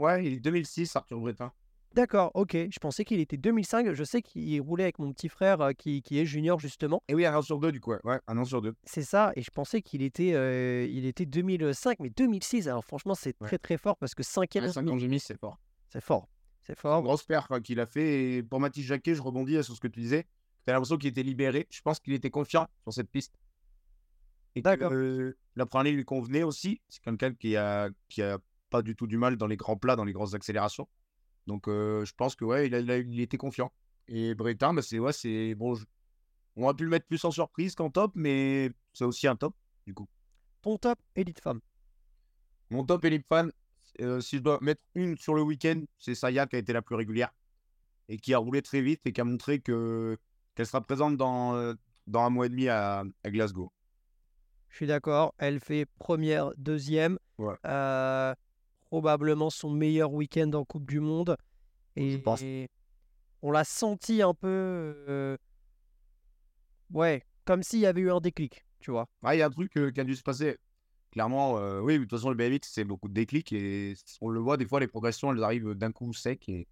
Ouais, il est 2006, Arthur Bretin. D'accord, ok. Je pensais qu'il était 2005. Je sais qu'il roulait avec mon petit frère euh, qui, qui est junior justement. Et oui, un an sur deux, du coup. ouais. Un an sur deux. C'est ça. Et je pensais qu'il était, euh, il était 2005, mais 2006. Alors franchement, c'est Ouais. très très fort parce que 5 Ouais, 5 ans c'est fort. c'est fort. C'est Une fort. grosse perf hein, qu'il a fait. Et pour Mathis Jacquet, je rebondis sur ce que tu disais. Tu as l'impression qu'il était libéré. Je pense qu'il était confiant sur cette piste. Et que euh, la première ligne lui convenait aussi. C'est quelqu'un qui a, qui a pas du tout du mal dans les grands plats, dans les grosses accélérations. Donc euh, je pense que ouais, il, a- il a- il était confiant. Et Bretin, bah, c'est ouais, c'est bon. je- On aurait pu le mettre plus en surprise qu'en top, mais c'est aussi un top du coup. Ton top, élite femme. Mon top Elite Fan, euh, si je dois mettre une sur le week-end, c'est Saya qui a été la plus régulière et qui a roulé très vite et qui a montré que qu'elle sera présente dans, dans un mois et demi à, à Glasgow. Je suis d'accord. Elle fait première, deuxième. Ouais. Euh, probablement son meilleur week-end en Coupe du Monde. Et, pense. et on l'a senti un peu. euh, ouais, comme s'il y avait eu un déclic, tu vois. Ah, Il y a un truc euh, qui a dû se passer. Clairement, oui, de toute façon, le BMX, c'est beaucoup de déclics et on le voit, des fois, les progressions, elles arrivent d'un coup sec et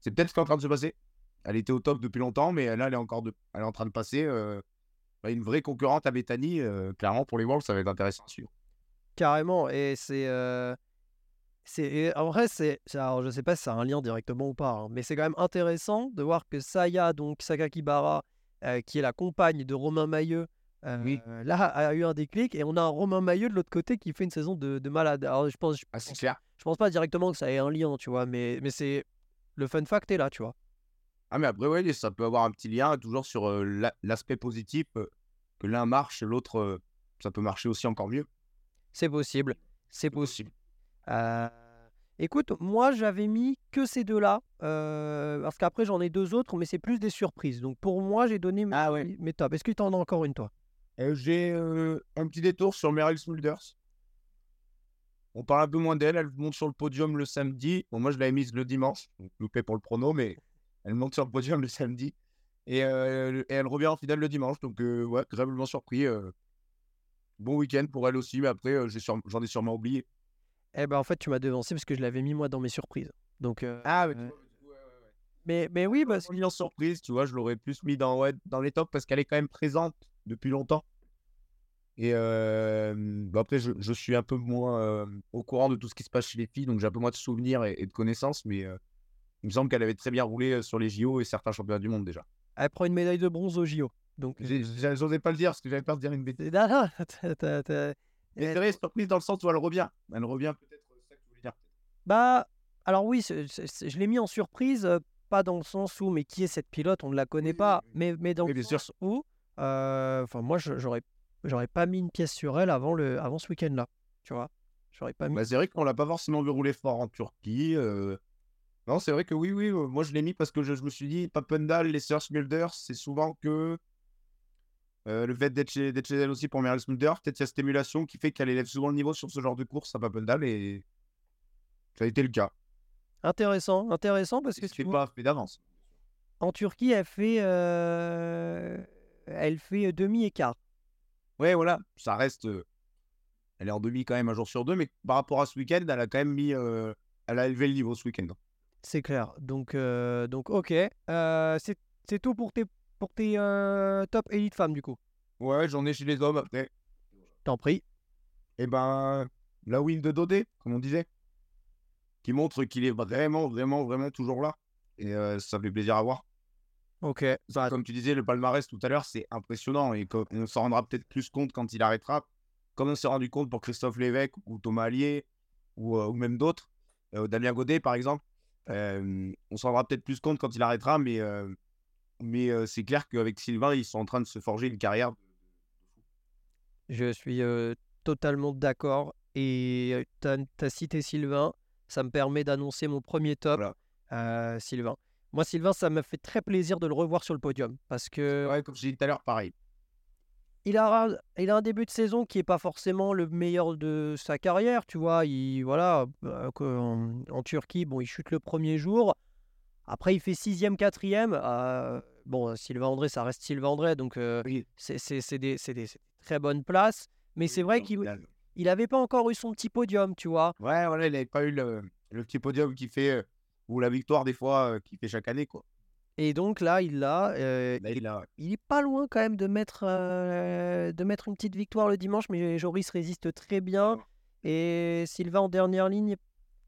c'est peut-être ce qui est en train de se passer. Elle était au top depuis longtemps, mais là, elle est encore de... elle est en train de passer. euh, bah, une vraie concurrente à Bethany, euh, clairement, pour les Worlds, ça va être intéressant à suivre. Carrément. Et c'est. euh, c'est en vrai, c'est. Alors, je sais pas si ça a un lien directement ou pas, hein, mais c'est quand même intéressant de voir que Saya, donc Sakakibara, qui est la compagne de Romain Mailleux, Oui. là, a eu un déclic. Et on a un Romain Mailleux de l'autre côté qui fait une saison de, de malade. Alors, je pense, je, Ah, c'est pense, clair. je pense pas directement que ça ait un lien, tu vois, mais, mais c'est. Le fun fact est là, tu vois. Ah, mais après, ouais, ça peut avoir un petit lien toujours sur euh, la- l'aspect positif, euh, que l'un marche, l'autre, euh, ça peut marcher aussi encore mieux. C'est possible. C'est possible. Écoute, moi j'avais mis que ces deux-là, parce qu'après j'en ai deux autres, mais c'est plus des surprises. Donc pour moi j'ai donné mes, Ah ouais. mes tops. Est-ce que tu en as encore une toi? J'ai un petit détour sur Meryl Smulders. On parle un peu moins d'elle, elle monte sur le podium le samedi. Bon, moi, je l'avais mise le dimanche, donc loupé pour le prono, mais elle monte sur le podium le samedi. Et, euh, et elle revient en finale le dimanche, donc euh, ouais, agréablement surpris. euh. Bon week-end pour elle aussi, mais après, j'en ai sûrement oublié. Eh ben en fait tu m'as devancé parce que je l'avais mis moi dans mes surprises. Donc Ah, mais, mais oui, parce que en surprise, tu vois, je l'aurais plus mis dans, ouais, dans les tops parce qu'elle est quand même présente depuis longtemps. Et euh, bah après, je, je suis un peu moins euh, au courant de tout ce qui se passe chez les filles, donc j'ai un peu moins de souvenirs et, et de connaissances, mais euh, il me semble qu'elle avait très bien roulé euh, sur les JO et certains championnats du monde déjà. elle prend une médaille de bronze au JO. Donc, j'ai- J'osais pas le dire parce que j'avais peur de dire une bêtise. non, non, t'as- Mais Euh, c'est vrai, surprise dans le sens où elle revient. Elle revient peut-être, c'est ça que tu voulais dire. Bah, alors oui, je l'ai mis en surprise, euh, pas dans le sens où, mais qui est cette pilote, on ne la connaît Oui, pas, oui, oui. mais, mais dans le bien sûr. sens où, euh, enfin moi, j'aurais, j'aurais pas mis une pièce sur elle avant le, avant ce week-end-là, tu vois. J'aurais pas mis. Bah, c'est vrai qu'on l'a pas forcément vu rouler fort en Turquie. euh. Non, c'est vrai que oui, oui. euh, Moi, je l'ai mis parce que je, je me suis dit, Papendal, les sœurs Smulder, c'est souvent que euh, le fait d'être chez, d'être chez elle aussi pour Meryl Smulder, peut-être il y a cette émulation qui fait qu'elle élève souvent le niveau sur ce genre de course à Papendal et ça a été le cas. Intéressant, intéressant parce que tu C'est vois, pas fait d'avance. en Turquie, elle fait, euh, elle fait demi-écart. Ouais, voilà, ça reste. Elle est en demi quand même un jour sur deux, mais par rapport à ce week-end, elle a quand même mis. euh, Elle a élevé le niveau ce week-end. C'est clair. Donc, euh, donc ok. Euh, c'est, c'est tout pour tes, pour tes euh, top élite femmes du coup? Ouais, j'en ai chez les hommes après. T'en prie. Et ben, la win de Dodé, comme on disait, qui montre qu'il est vraiment, vraiment, vraiment toujours là. Et ça fait plaisir à voir. Ok. Bah, Comme tu disais, le palmarès tout à l'heure, c'est impressionnant. Et on s'en rendra peut-être plus compte quand il arrêtera. Comme on s'est rendu compte pour Christophe Lévesque ou Thomas Allier ou, ou même d'autres, Damien Godet par exemple. Euh, on s'en rendra peut-être plus compte quand il arrêtera, mais, euh, mais euh, c'est clair qu'avec Sylvain, ils sont en train de se forger une carrière. Je suis totalement d'accord. Et tu as, cité Sylvain. Ça me permet d'annoncer mon premier top, Voilà. Sylvain. Moi, Sylvain, ça m'a fait très plaisir de le revoir sur le podium. Parce que Ouais, comme je disais tout à l'heure, pareil. Il, a, un- il a un début de saison qui n'est pas forcément le meilleur de sa carrière. Tu vois, il, voilà, que en, en Turquie, bon, il chute le premier jour. Après, il fait sixième, quatrième. euh, bon, Sylvain André, ça reste Sylvain André. Donc, euh, Oui. c'est des, très bonnes places. Mais c'est vrai qu'il final. il avait pas encore eu son petit podium, tu vois. Ouais, voilà, il n'avait pas eu le, le petit podium qui fait, euh, ou la victoire des fois, qui fait chaque année, quoi. Et donc là, il l'a. euh, il a- il est pas loin quand même de mettre, euh, de mettre une petite victoire le dimanche, mais Joris résiste très bien. Et Sylvain en dernière ligne,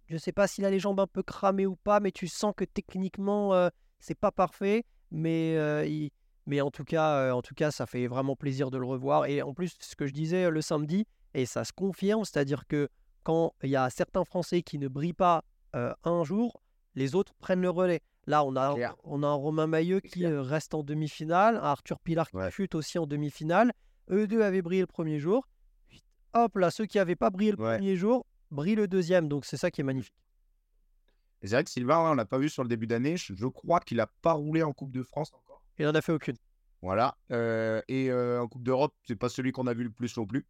je sais pas s'il a les jambes un peu cramées ou pas, mais tu sens que techniquement, euh, c'est pas parfait. Mais, euh, il- mais en, tout cas, en tout cas, ça fait vraiment plaisir de le revoir. Et en plus, ce que je disais le samedi, et ça se confirme, c'est-à-dire que quand il y a certains Français qui ne brillent pas un jour, les autres prennent le relais. Là, on a, Clair. on a un Romain Maillot qui euh, reste en demi-finale, un Arthur Pilar qui Ouais. chute aussi en demi-finale. Eux deux avaient brillé le premier jour. Hop là, ceux qui n'avaient pas brillé le Ouais. premier jour brillent le deuxième. Donc c'est ça qui est magnifique. Et c'est vrai que Sylvain, on l'a pas vu sur le début d'année. Je, je crois qu'il a pas roulé en Coupe de France encore. Il n'en a fait aucune. Voilà. Euh, et euh, en Coupe d'Europe, c'est pas celui qu'on a vu le plus non plus.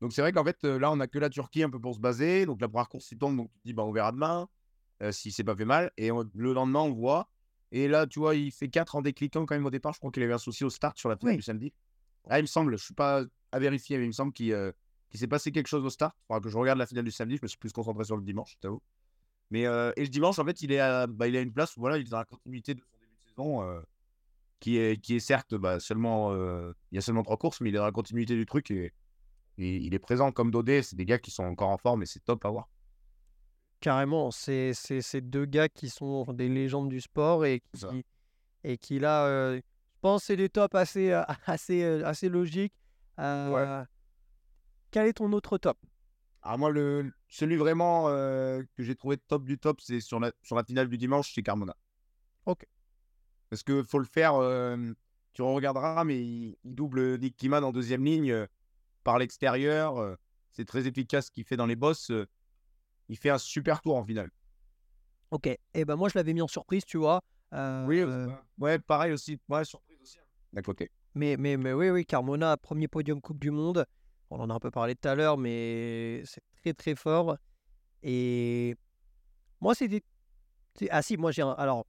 Donc c'est vrai qu'en fait, là, on a que la Turquie un peu pour se baser. Donc la première course, il tombe. Donc tu te dis, bah, on verra demain euh, si c'est pas fait mal. Et on- le lendemain, on voit. Et là, tu vois, il fait 4 en décliquant quand même au départ. Je crois qu'il avait un souci au start sur la finale Oui. du samedi. Ah, il me semble, je suis pas à vérifier, mais il me semble qu'il euh, qu'il s'est passé quelque chose au start. Il faudra que je regarde la finale du samedi. Je me suis plus concentré sur le dimanche, je t'avoue. Mais euh, et le dimanche, en fait, il est à, bah, il à une place où voilà, il est dans la continuité de son début de saison, euh, qui est qui est certes bah, seulement il y a seulement trois courses, mais il est dans la continuité du truc et, et il est présent comme Dodé. C'est des gars qui sont encore en forme et c'est top à voir. Carrément, c'est c'est- c'est deux gars qui sont des légendes du sport et ça. qui, et qui là, euh, je pense, c'est des tops assez, euh, assez, euh, assez logiques. Euh, Quel est ton autre top? Alors moi, le, celui vraiment euh, que j'ai trouvé top du top, c'est sur la, sur la finale du dimanche, c'est Carmona. Ok. Parce que faut le faire, tu regarderas, mais il, il double Nick Kiman en deuxième ligne par l'extérieur. c'est très efficace ce qu'il fait dans les bosses. Il fait un super tour en finale. Ok, et ben moi je l'avais mis en surprise, tu vois. Euh, euh, ouais, pareil aussi. Ouais, surprise aussi. hein. D'un côté. mais, mais, mais oui, oui, Carmona, premier podium Coupe du Monde. On en a un peu parlé tout à l'heure, mais c'est très très fort. Et moi, c'était. Ah si, moi j'ai un. Alors,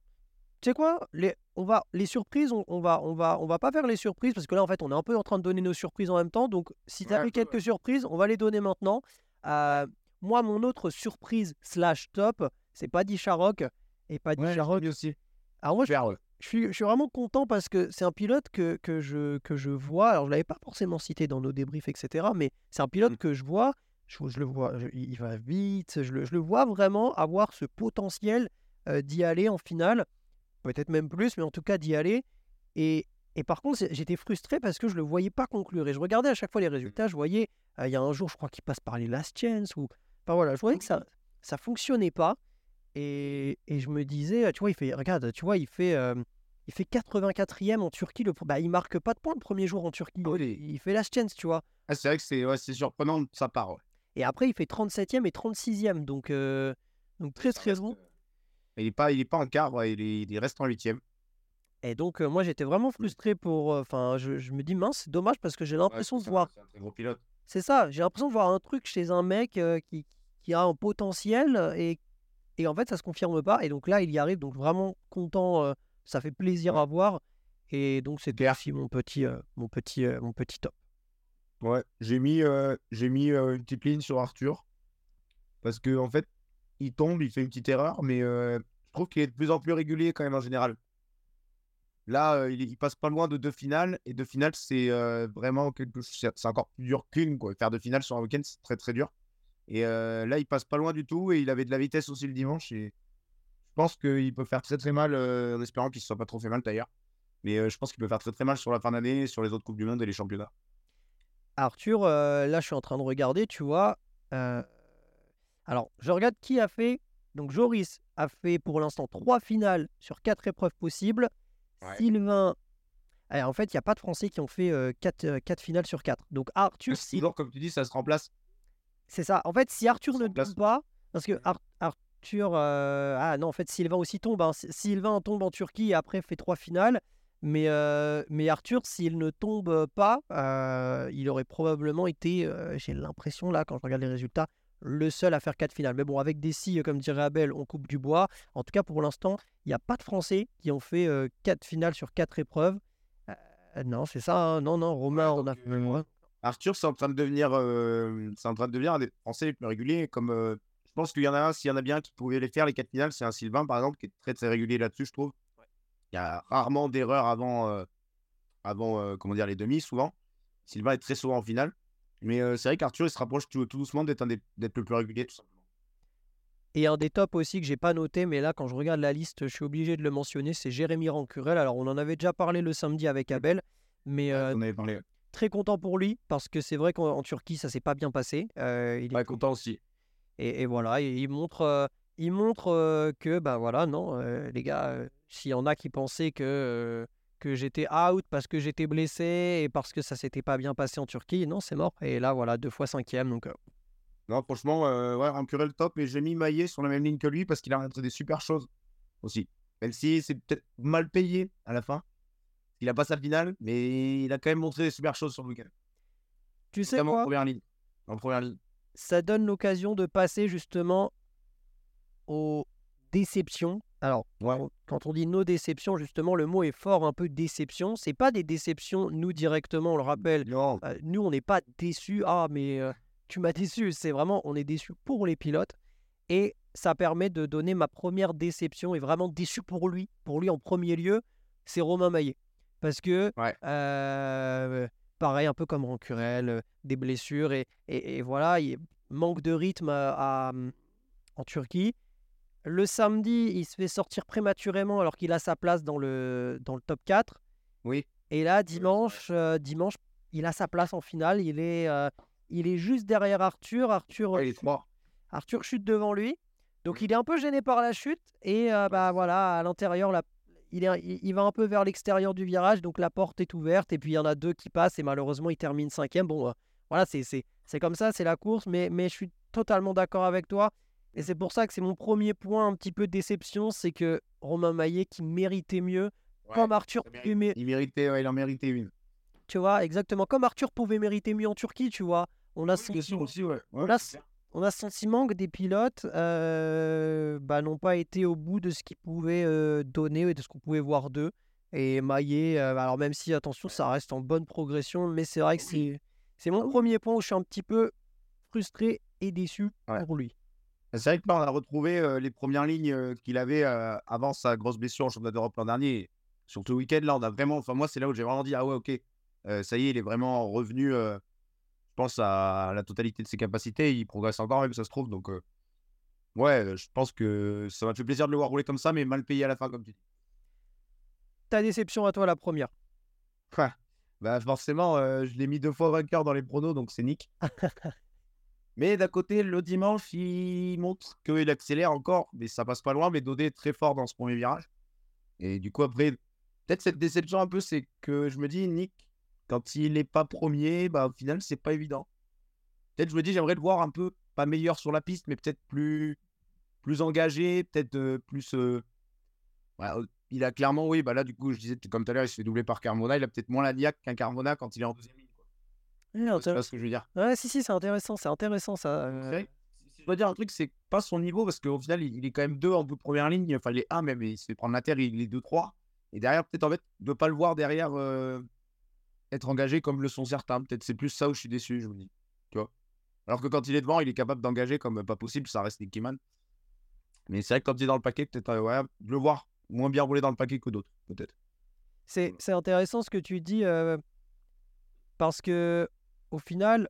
tu sais quoi les... On va... les surprises, on... on va... on va on va pas faire les surprises parce que là, en fait, on est un peu en train de donner nos surprises en même temps. Donc, si tu Ouais, avais ouais, quelques ouais. surprises, on va les donner maintenant. Euh, Moi, mon autre surprise slash top, c'est Paddy Sharrock. Et Paddy Sharrock. aussi. Alors, moi, je ouais. suis, je suis vraiment content parce que c'est un pilote que, que, je, que je vois. Alors, je ne l'avais pas forcément cité dans nos débriefs, etc. Mais c'est un pilote Mm. que je vois. Je, je le vois, il va vite. Je le, je le vois vraiment avoir ce potentiel euh, d'y aller en finale. Peut-être même plus, mais en tout cas d'y aller. Et, Et par contre, j'étais frustré parce que je le voyais pas conclure. Et je regardais à chaque fois les résultats. Je voyais, il y a un jour, je crois qu'il passe par les Last Chance. Ou... Enfin voilà, je voyais que ça ça fonctionnait pas. Et, et je me disais, tu vois, il fait, regarde, tu vois, il fait, il fait 84e en Turquie. Le, bah, il marque pas de points le premier jour en Turquie. Il, fait Last Chance, tu vois. Ah, c'est vrai que c'est ouais, surprenant de sa part. Et après, il fait 37e et 36e. Donc, donc très, très bon. Il n'est pas, il est pas en quart, il, il reste en 8e. Et donc, moi, j'étais vraiment frustré pour. Enfin, je, je, me dis, mince, c'est dommage parce que j'ai l'impression de voir. C'est un très gros pilote. C'est ça, j'ai l'impression de voir un truc chez un mec qui, qui, a un potentiel et, et en fait, ça se confirme pas. Et donc là, il y arrive, donc vraiment content, ça fait plaisir à voir. Et donc, c'était aussi mon petit, mon, petit, mon petit top. Ouais, j'ai mis, j'ai mis une petite ligne sur Arthur parce que en fait, il tombe, il fait une petite erreur, mais je trouve qu'il est de plus en plus régulier quand même en général. Là, il, passe pas loin de deux finales. Et deux finales, c'est vraiment quelque chose. C'est encore plus dur qu'une. Faire deux finales sur un week-end, c'est très très dur. Et là, il passe pas loin du tout. Et il avait de la vitesse aussi le dimanche. Et je pense qu'il peut faire très très mal, en espérant qu'il ne se soit pas trop fait mal d'ailleurs. Mais je pense qu'il peut faire très très mal sur la fin d'année, sur les autres Coupes du Monde et les championnats. Arthur, là, je suis en train de regarder, tu vois. Alors, je regarde qui a fait. Donc, Joris a fait pour l'instant trois finales sur quatre épreuves possibles. Sylvain. en fait, il n'y a pas de Français qui ont fait 4 euh, euh, finales sur 4. Donc Arthur. Si... comme tu dis, ça se remplace. C'est ça. En fait, si Arthur ne tombe pas, parce que Arthur. Euh, ah non, en fait, Sylvain aussi tombe. Hein. Sylvain tombe en Turquie et après fait 3 finales. Mais, mais Arthur, s'il ne tombe pas, il aurait probablement été, j'ai l'impression là, quand je regarde les résultats, le seul à faire quatre finales. Mais bon, avec des si, comme dirait Abel, on coupe du bois. En tout cas, pour l'instant, il n'y a pas de Français qui ont fait quatre finales sur quatre épreuves. Euh, non, c'est ça. Hein. Non, non, Romain, on a fait. Arthur, c'est en train de devenir, c'est en train de devenir un des Français les plus réguliers. Comme je pense qu'il y en a un, s'il y en a bien qui pouvait les faire les quatre finales, c'est un Sylvain par exemple qui est très très régulier là-dessus, je trouve. Il y a rarement d'erreurs avant, avant comment dire les demi, souvent. Sylvain est très souvent en finale. Mais c'est vrai qu'Arthur, il se rapproche tout, doucement d'être le plus régulier, tout simplement. Et un des tops aussi que j'ai pas noté, mais là, quand je regarde la liste, je suis obligé de le mentionner, c'est Jérémy Rancurel. Alors, on en avait déjà parlé le samedi avec mmh. Abel, mais très content pour lui, parce que c'est vrai qu'en Turquie, ça s'est pas bien passé. il est content aussi. Et, voilà, il montre, il montre que, ben voilà, non, les gars, s'il y en a qui pensaient que que j'étais out parce que j'étais blessé et parce que ça s'était pas bien passé en Turquie. Non, c'est mort. Et là, voilà, deux fois cinquième. Donc, euh. Non, franchement, euh, ouais, le top. Et j'ai mis Maillet sur la même ligne que lui parce qu'il a montré des super choses aussi. Même si c'est peut-être mal payé à la fin. Il a pas sa finale, mais il a quand même montré des super choses sur le week-end. Tu sais quoi en première ligne. En première ligne. Ça donne l'occasion de passer justement aux déceptions alors, quand on dit nos déceptions, justement, le mot est fort, un peu déception. C'est pas des déceptions, nous directement, on le rappelle. Euh, nous, on n'est pas déçus. Ah, mais euh, tu m'as déçu. C'est vraiment, on est déçus pour les pilotes. Et ça permet de donner ma première déception et vraiment déçu pour lui. Pour lui, en premier lieu, c'est Romain Maillet. Parce que, euh, pareil, un peu comme Rancurel, des blessures et, et, voilà, il manque de rythme en Turquie. Le samedi, il se fait sortir prématurément alors qu'il a sa place dans le, dans le top 4. Oui. Et là, dimanche, euh, dimanche, il a sa place en finale. Il est, euh, il est juste derrière Arthur. Arthur, il est Arthur chute devant lui. Donc il est un peu gêné par la chute. Et euh, bah voilà, à l'intérieur, il, est, il, va un peu vers l'extérieur du virage. Donc la porte est ouverte. Et puis il y en a deux qui passent. Et malheureusement, il termine cinquième. Bon, voilà, c'est comme ça, c'est la course. Mais, mais je suis totalement d'accord avec toi. Et c'est pour ça que c'est mon premier point un petit peu de déception, c'est que Romain Maillet qui méritait mieux, comme Arthur il, méritait, il en méritait une. Tu vois, exactement comme Arthur pouvait mériter mieux en Turquie, tu vois. On a aussi, ouais. on, a, on a sentiment que des pilotes euh, bah, n'ont pas été au bout de ce qu'ils pouvaient euh, donner et de ce qu'on pouvait voir d'eux. Et Maillet, euh, alors même si, attention, ça reste en bonne progression, mais c'est vrai que c'est, c'est mon premier point où je suis un petit peu frustré et déçu pour lui. C'est vrai que là, on a retrouvé les premières lignes qu'il avait avant sa grosse blessure en championnat d'Europe l'an dernier. Surtout le week-end, là, on a vraiment. Enfin, moi, c'est là où j'ai vraiment dit Ah ouais, ok, ça y est, il est vraiment revenu, pense, à la totalité de ses capacités. Il progresse encore, même, ça se trouve. Donc, ouais, je pense que ça m'a fait plaisir de le voir rouler comme ça, mais mal payé à la fin, comme tu dis. Ta déception à toi, la première bah forcément, euh, je l'ai mis deux fois vainqueur dans les pronos, donc c'est Nick. mais d'un côté, le dimanche, il montre qu'il accélère encore, mais ça passe pas loin. Mais Dodé est très fort dans ce premier virage. Et du coup, après, peut-être cette déception un peu, c'est que je me dis, Nick, quand il n'est pas premier, bah, au final, c'est pas évident. Peut-être, je me dis, j'aimerais le voir un peu, pas meilleur sur la piste, mais peut-être plus, plus engagé, peut-être euh, plus. Euh, il a clairement, oui, bah là, du coup, je disais, comme tout à l'heure, il se fait doubler par Carmona. Il a peut-être moins la niaque qu'un Carmona quand il est en deuxième ligne. C'est ce que je veux dire? Ouais, si, si, c'est intéressant, c'est intéressant ça. Euh. Si je dois dire un truc, c'est pas son niveau parce qu'au final, il, est quand même deux en bout de première ligne. Enfin, il est un même, il se fait prendre la terre, il est deux, trois. Et derrière, peut-être en fait, de pas le voir derrière euh, être engagé comme le sont certains. Peut-être c'est plus ça où je suis déçu, je vous dis. Tu vois Alors que quand il est devant, il est capable d'engager comme pas possible, ça reste Nicky Man. Mais c'est vrai que quand il est dans le paquet, peut-être euh, ouais, le voir moins bien rouler dans le paquet que d'autres, peut-être. C'est, intéressant ce que tu dis euh, parce que au final,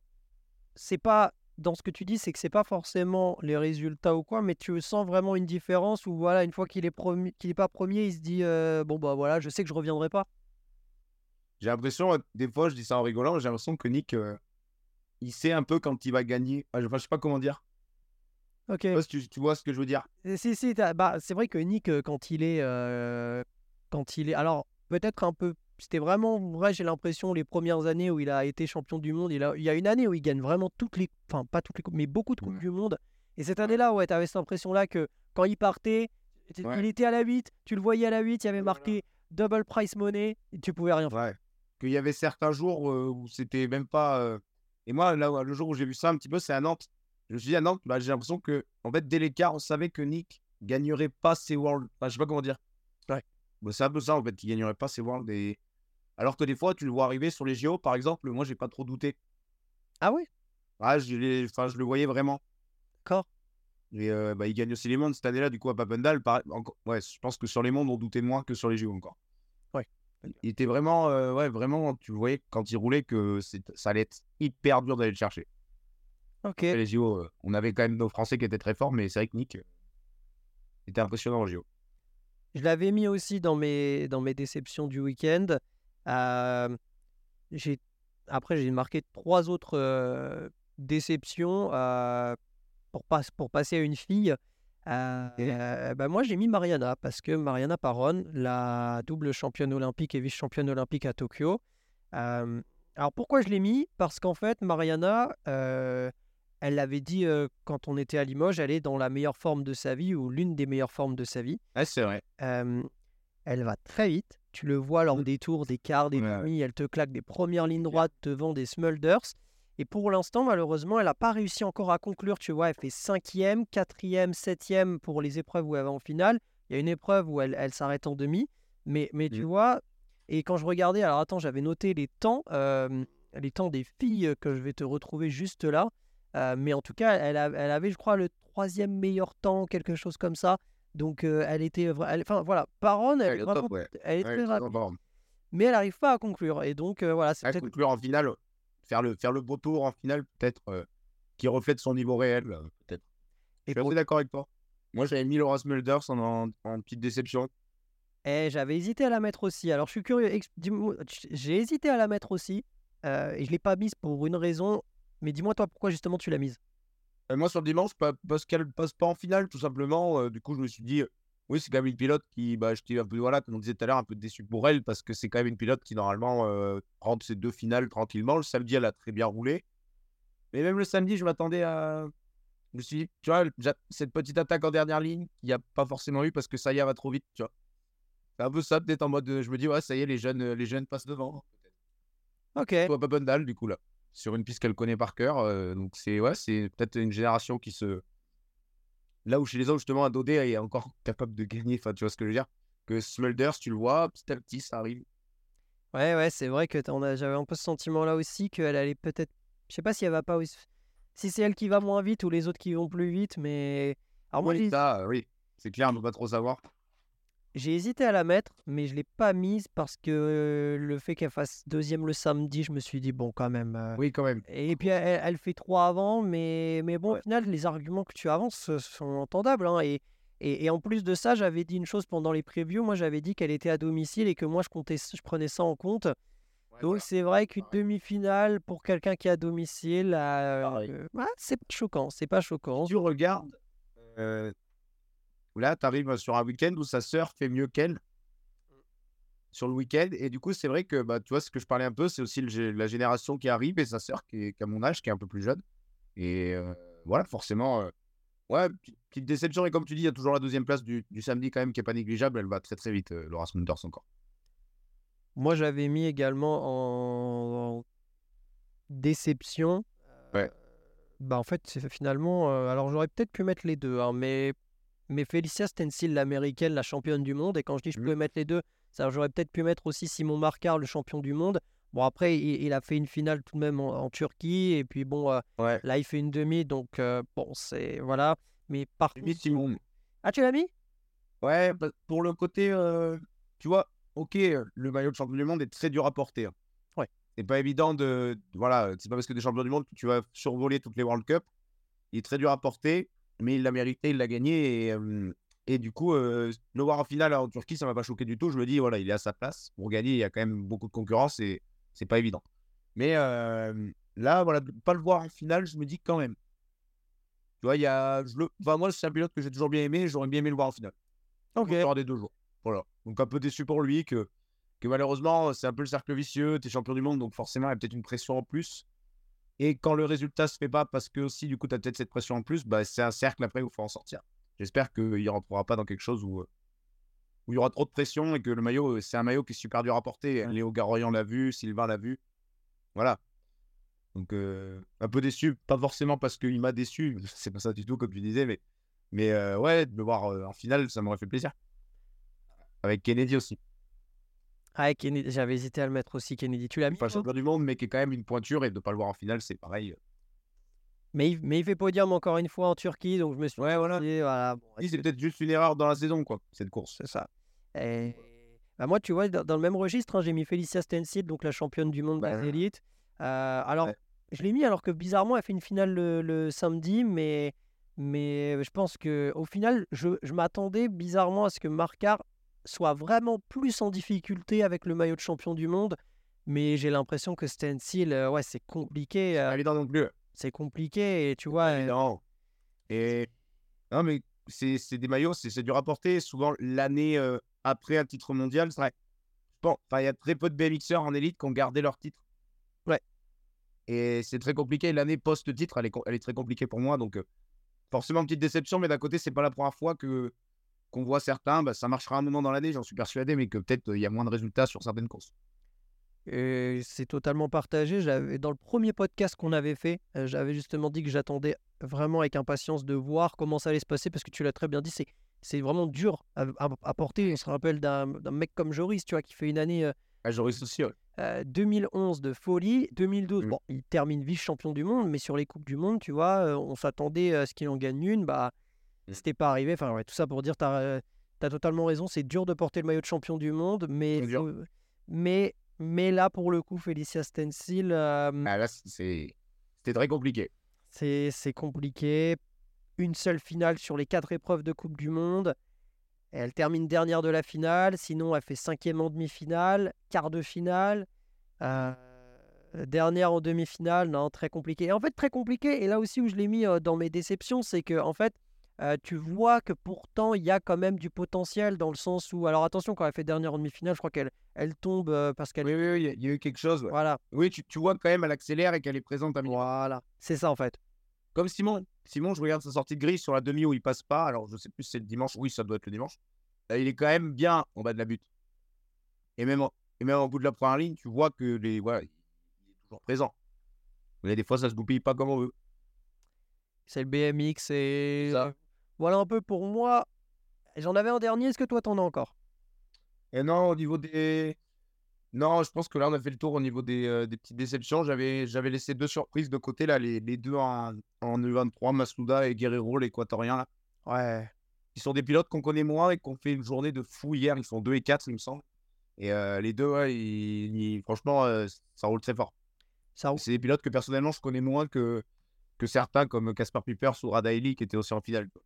c'est pas dans ce que tu dis, c'est que c'est pas forcément les résultats ou quoi, mais tu sens vraiment une différence où voilà, une fois qu'il est qu'il est pas premier, il se dit euh, bon bah voilà, je sais que je reviendrai pas. J'ai l'impression, euh, des fois, je dis ça en rigolant, j'ai l'impression que Nick, il sait un peu quand il va gagner. Enfin, je sais pas comment dire. Ok. tu, vois ce que je veux dire? Si, si, bah, c'est vrai que Nick, euh, quand il est. Euh, quand il est. Alors, peut-être un peu. C'était vraiment vrai, j'ai l'impression, les premières années où il a été champion du monde. Il, a, il y a une année où il gagne vraiment toutes les. Enfin, pas toutes les coupes, mais beaucoup de coupes du monde. Et cette année-là, ouais, tu avais cette impression-là que quand il partait, il était à la 8, tu le voyais à la 8, il y avait marqué double price money, et tu pouvais rien faire. Qu'il y avait certains jours où c'était même pas. Et moi, là, le jour où j'ai vu ça un petit peu, c'est à Nantes je me suis dit à Nantes, bah, j'ai l'impression que, en fait, dès l'écart, on savait que Nick gagnerait pas ses Worlds. Enfin, je sais pas comment dire. Ouais. Bah, c'est un peu ça, en fait, il gagnerait pas ses Worlds. Et... Alors que des fois, tu le vois arriver sur les JO, par exemple, moi, j'ai pas trop douté. Ah oui Ah, je, enfin, je le voyais vraiment. D'accord. Et euh, bah, il gagne aussi les mondes cette année-là, du coup, à Papendal. Ouais, je pense que sur les mondes, on doutait moins que sur les JO encore. Il était vraiment, euh, ouais, vraiment, tu voyais quand il roulait que ça allait être hyper dur d'aller le chercher. Ok. Les JO, euh, on avait quand même nos Français qui étaient très forts, mais c'est vrai que Nick euh, était impressionnant en JO. Je l'avais mis aussi dans mes, dans mes déceptions du week-end. Euh, après, j'ai marqué trois autres déceptions pour, pas, pour passer à une fille. Bah moi, j'ai mis Mariana parce que Mariana Paron, la double championne olympique et vice-championne olympique à Tokyo. alors pourquoi je l'ai mis? Parce qu'en fait, Mariana, elle l'avait dit quand on était à Limoges, elle est dans la meilleure forme de sa vie ou l'une des meilleures formes de sa vie. Ah, c'est vrai. elle va très vite. Tu le vois lors mmh. des tours, des quarts, des demi. Elle te claque des premières lignes droites devant des smulders. Et pour l'instant, malheureusement, elle n'a pas réussi encore à conclure. Tu vois, elle fait cinquième, quatrième, septième pour les épreuves où elle va en finale. Il y a une épreuve où elle, elle s'arrête en demi. Mais, mais tu mmh. vois, et quand je regardais, alors attends, j'avais noté les temps, les temps des filles que je vais te retrouver juste là. Euh, mais en tout cas, elle, elle, avait, je crois, le troisième meilleur temps, quelque chose comme ça. Donc, euh, elle était. Enfin, voilà, Paron, elle, est, très rapide. Mais elle n'arrive pas à conclure. Et donc, euh, voilà. c'est conclure en finale, faire le, faire le beau tour en finale, peut-être, qui reflète son niveau réel, peut-être. Je suis d'accord avec toi. Moi, j'avais mis Laura Smulders en, en, petite déception. Et eh, j'avais hésité à la mettre aussi. Alors, je suis curieux. J'ai hésité à la mettre aussi. et je ne l'ai pas mise pour une raison mais dis-moi, toi, pourquoi justement tu l'as mise? Euh, Moi, sur le dimanche, parce qu'elle passe pas en finale, tout simplement. Euh, du coup, je me suis dit, oui, c'est quand même une pilote qui, bah, j'étais un peu, voilà, comme on disait tout à l'heure, un peu déçu pour elle, parce que c'est quand même une pilote qui, normalement, euh, rentre ses deux finales tranquillement. Le samedi, elle a très bien roulé. Mais même le samedi, je m'attendais à. Je me suis dit, tu vois, cette petite attaque en dernière ligne, il n'y a pas forcément eu parce que ça y est, va trop vite, tu vois. C'est un peu ça, peut-être en mode, je me dis, ouais, ça y est, les jeunes, les jeunes passent devant. Ok. Toi, pas bonne dalle, du coup, là sur une piste qu'elle connaît par cœur. Euh, donc c'est ouais, c'est peut-être une génération qui se là où chez les autres justement un Dodé est encore capable de gagner. Enfin, tu vois ce que je veux dire? Que Smulders, tu le vois, petit à petit, ça arrive. Ouais, ouais, c'est vrai que j'avais un peu ce sentiment-là aussi qu'elle allait peut-être. Je sais pas si elle va pas. Si c'est elle qui va moins vite ou les autres qui vont plus vite, mais. Alors moi, oui, ça, oui, c'est clair, on peut pas trop savoir. J'ai hésité à la mettre, mais je ne l'ai pas mise parce que le fait qu'elle fasse deuxième le samedi, je me suis dit, bon, quand même. Euh, oui, quand même. Et puis, elle, fait trois avant, mais, mais bon, au final, les arguments que tu avances sont entendables. Hein, et, et, en plus de ça, j'avais dit une chose pendant les previews. Moi, j'avais dit qu'elle était à domicile et que moi, je, comptais, je prenais ça en compte. Donc c'est vrai qu'une demi-finale pour quelqu'un qui est à domicile, euh, euh, ouais, c'est pas choquant, c'est pas choquant. Tu regardes, euh, là, tu arrives sur un week-end où sa sœur fait mieux qu'elle sur le week-end. Et du coup, c'est vrai que, bah, tu vois, ce que je parlais un peu, c'est aussi le la génération qui arrive et sa sœur qui, est, qui a mon âge, qui est un peu plus jeune. Et euh, voilà, forcément, euh, ouais, petite, déception. Et comme tu dis, il y a toujours la deuxième place du, du samedi quand même qui est pas négligeable. Elle va très très vite, euh, Laura Smunters encore. Moi, j'avais mis également en, en déception. Ouais. euh, Bah, en fait, c'est finalement. euh, alors, j'aurais peut-être pu mettre les deux, hein, mais, mais Felicia Stencil, l'américaine, la championne du monde. Et quand je dis je Mhm. pouvais mettre les deux, ça, j'aurais peut-être pu mettre aussi Simon Marcard, le champion du monde. Bon, après, il, il a fait une finale tout de même en, en Turquie. Et puis, bon, euh, Ouais. là, il fait une demi. Donc, euh, bon, c'est. Voilà. Mais par contre. Simon. Ah, tu l'as mis? Ouais, bah, pour le côté, euh, tu vois, ok, le maillot de champion du monde est très dur à porter. hein. Ouais. C'est pas évident de. de- Voilà, c'est pas parce que des champions du monde que tu vas survoler toutes les World Cup. Il est très dur à porter, mais il l'a mérité, il l'a gagné. Et, euh, et du coup, euh, le voir en finale en Turquie, ça m'a pas choqué du tout. Je me dis, voilà, il est à sa place. Pour gagner, il y a quand même beaucoup de concurrence et c'est pas évident. Mais euh, là, voilà, pas le voir en finale, je me dis quand même. Tu vois, il y a. Je le... enfin, moi, c'est un pilote que j'ai toujours bien aimé. J'aurais bien aimé le voir en finale Ok. lors des deux jours. Voilà. Donc un peu déçu pour lui que, que malheureusement, c'est un peu le cercle vicieux. Tu es champion du monde, donc forcément, il y a peut-être une pression en plus. Et quand le résultat se fait pas, parce que aussi, du coup, tu as peut-être cette pression en plus, bah, c'est un cercle après où il faut en sortir. J'espère qu'il ne rentrera pas dans quelque chose où, euh, où il y aura trop de pression et que le maillot, c'est un maillot qui est super dur à porter. Léo Garoyan l'a vu, Sylvain l'a vu. Voilà. Donc, euh, un peu déçu, pas forcément parce qu'il m'a déçu, c'est pas ça du tout, comme tu disais, mais, mais euh, ouais, de le voir euh, en finale, ça m'aurait fait plaisir. Avec Kennedy aussi. Ah, Kennedy, j'avais hésité à le mettre aussi, Kennedy. Tu l'as mis Pas champion du monde, mais qui est quand même une pointure et de ne pas le voir en finale, c'est pareil. mais, il, mais il fait podium encore une fois en Turquie, donc je me suis Ouais, voilà. dit, voilà, bon, c'est peut-être juste une erreur dans la saison, quoi, cette course. c'est ça. Et... bah, moi, tu vois, dans, dans le même registre, hein, j'ai mis Felicia Stencil, donc la championne du monde Bah, des élites. Euh, alors, ouais. je l'ai mis alors que bizarrement, elle fait une finale le, le samedi, mais, mais je pense que au final, je, je m'attendais bizarrement à ce que Marcard soit vraiment plus en difficulté avec le maillot de champion du monde. Mais j'ai l'impression que Stencil, euh, ouais, c'est compliqué. euh, évident non plus. c'est compliqué et tu vois. Euh, évident. Et non, mais c'est c'est des maillots, c'est c'est dur à porter. Souvent, l'année euh, après un titre mondial, c'est vrai. Bon, enfin, il y a très peu de BMXers en élite qui ont gardé leur titre. Ouais. Et c'est très compliqué. L'année post-titre, elle est, elle est très compliquée pour moi. Donc, forcément, petite déception, mais d'un côté, c'est pas la première fois que qu'on voit certains. Bah, ça marchera un moment dans l'année, j'en suis persuadé, mais que peut-être euh, il y a moins de résultats sur certaines courses. Et c'est totalement partagé. J'avais dans le premier podcast qu'on avait fait, euh, j'avais justement dit que j'attendais vraiment avec impatience de voir comment ça allait se passer parce que tu l'as très bien dit, c'est vraiment dur à, à- à porter. On se rappelle d'un mec comme Joris, tu vois, qui fait une année euh, Ah, J'aurais souci. ouais. euh, 2011 de folie, 2012, Mm. bon, il termine vice-champion du monde, mais sur les coupes du monde, tu vois, euh, on s'attendait à ce qu'il en gagne une, bah. C'était pas arrivé. Enfin, ouais, tout ça pour dire, tu as, totalement raison, c'est dur de porter le maillot de champion du monde, mais, là, pour le coup, Felicia Stencil, euh, Ah, là, c'était très compliqué. c'est c'est compliqué. Une seule finale sur les quatre épreuves de Coupe du Monde. Elle termine dernière de la finale. Sinon, elle fait cinquième en demi-finale, quart de finale, euh, dernière en demi-finale. Non, très compliqué. Et en fait, très compliqué. Et là aussi où je l'ai mis euh, dans mes déceptions, c'est que en fait, euh, tu vois que pourtant il y a quand même du potentiel dans le sens où, alors attention, quand elle fait dernière en demi-finale, je crois qu'elle elle tombe euh, parce qu'elle. Oui, oui, oui, il y a- eu quelque chose. ouais. Voilà, Oui, tu, tu vois quand même, elle accélère et qu'elle est présente à voilà, c'est ça en fait. Comme Simon. Simon, je regarde sa sortie de grille sur la demi où il passe pas. Alors, je sais plus si c'est le dimanche. Oui, ça doit être le dimanche. Euh, il est quand même bien en bas de la butte. Et même, en- et même au bout de la première ligne, tu vois que les, voilà, il est toujours présent. Mais des fois, ça se goupille pas comme on veut. C'est le BMX et Ça. Voilà un peu pour moi. J'en avais un dernier, est-ce que toi t'en as encore? Et non, au niveau des. Non, je pense que là, on a fait le tour au niveau des, euh, des petites déceptions. J'avais, j'avais laissé deux surprises de côté, là, les, les deux en, en E23, Masuda et Guerrero, l'équatorien. là. Ouais. Ils sont des pilotes qu'on connaît moins et qu'on fait une journée de fou hier. Ils sont 2 et 4, il me semble. Et euh, les deux, ouais, ils- ils- franchement, euh, ça roule très fort. Ça roule. C'est des pilotes que personnellement, je connais moins que, que certains comme Caspar Pipers ou Radaeli qui étaient aussi en finale. quoi.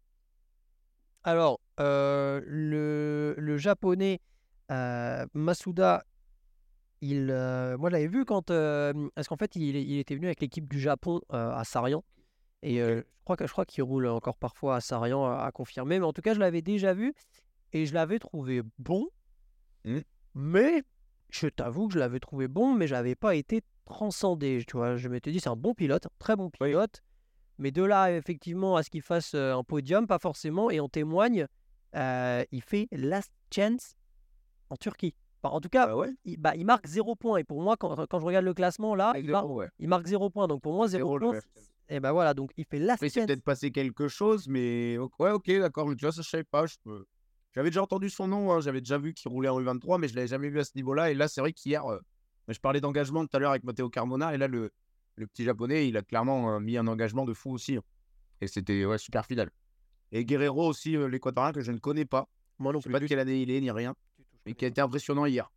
Alors, euh, le, le japonais euh, Masuda, il, euh, moi, je l'avais vu quand. parce qu'en fait, il, il était venu avec l'équipe du Japon à Sarian. Et je crois que je crois qu'il roule encore parfois à Sarian à, à confirmer. Mais en tout cas, je l'avais déjà vu et je l'avais trouvé bon. Mm. Mais je t'avoue que je l'avais trouvé bon, mais j'avais pas été transcendé. Tu vois, je m'étais dit, c'est un bon pilote, un très bon Oui. Mais de là, effectivement, à ce qu'il fasse un podium, pas forcément. Et on témoigne, euh, il fait last chance en Turquie. Enfin, en tout cas, Ah ouais? il, bah, il marque 0 points. Et pour moi, quand, quand je regarde le classement, là, il, mar- ouais. il marque 0 points. Donc pour moi, 0 Zéro, le points. Et ben voilà, donc il fait last Après, c'est chance. peut-être passé quelque chose, mais ouais, ok, d'accord. Tu vois, ça, je savais pas. J'avais déjà entendu son nom, hein, j'avais déjà vu qu'il roulait en U23, mais je l'avais jamais vu à ce niveau-là. Et là, c'est vrai qu'hier, euh, je parlais d'engagement tout à l'heure avec Matteo Carmona, et là, le, le petit japonais, il a clairement euh, mis un engagement de fou aussi. hein. Et c'était ouais, super fidèle. Et Guerrero aussi, euh, l'équatorien, que je ne connais pas. Moi non Je sais pas de quelle année il est, ni rien, mais qui a été impressionnant hier.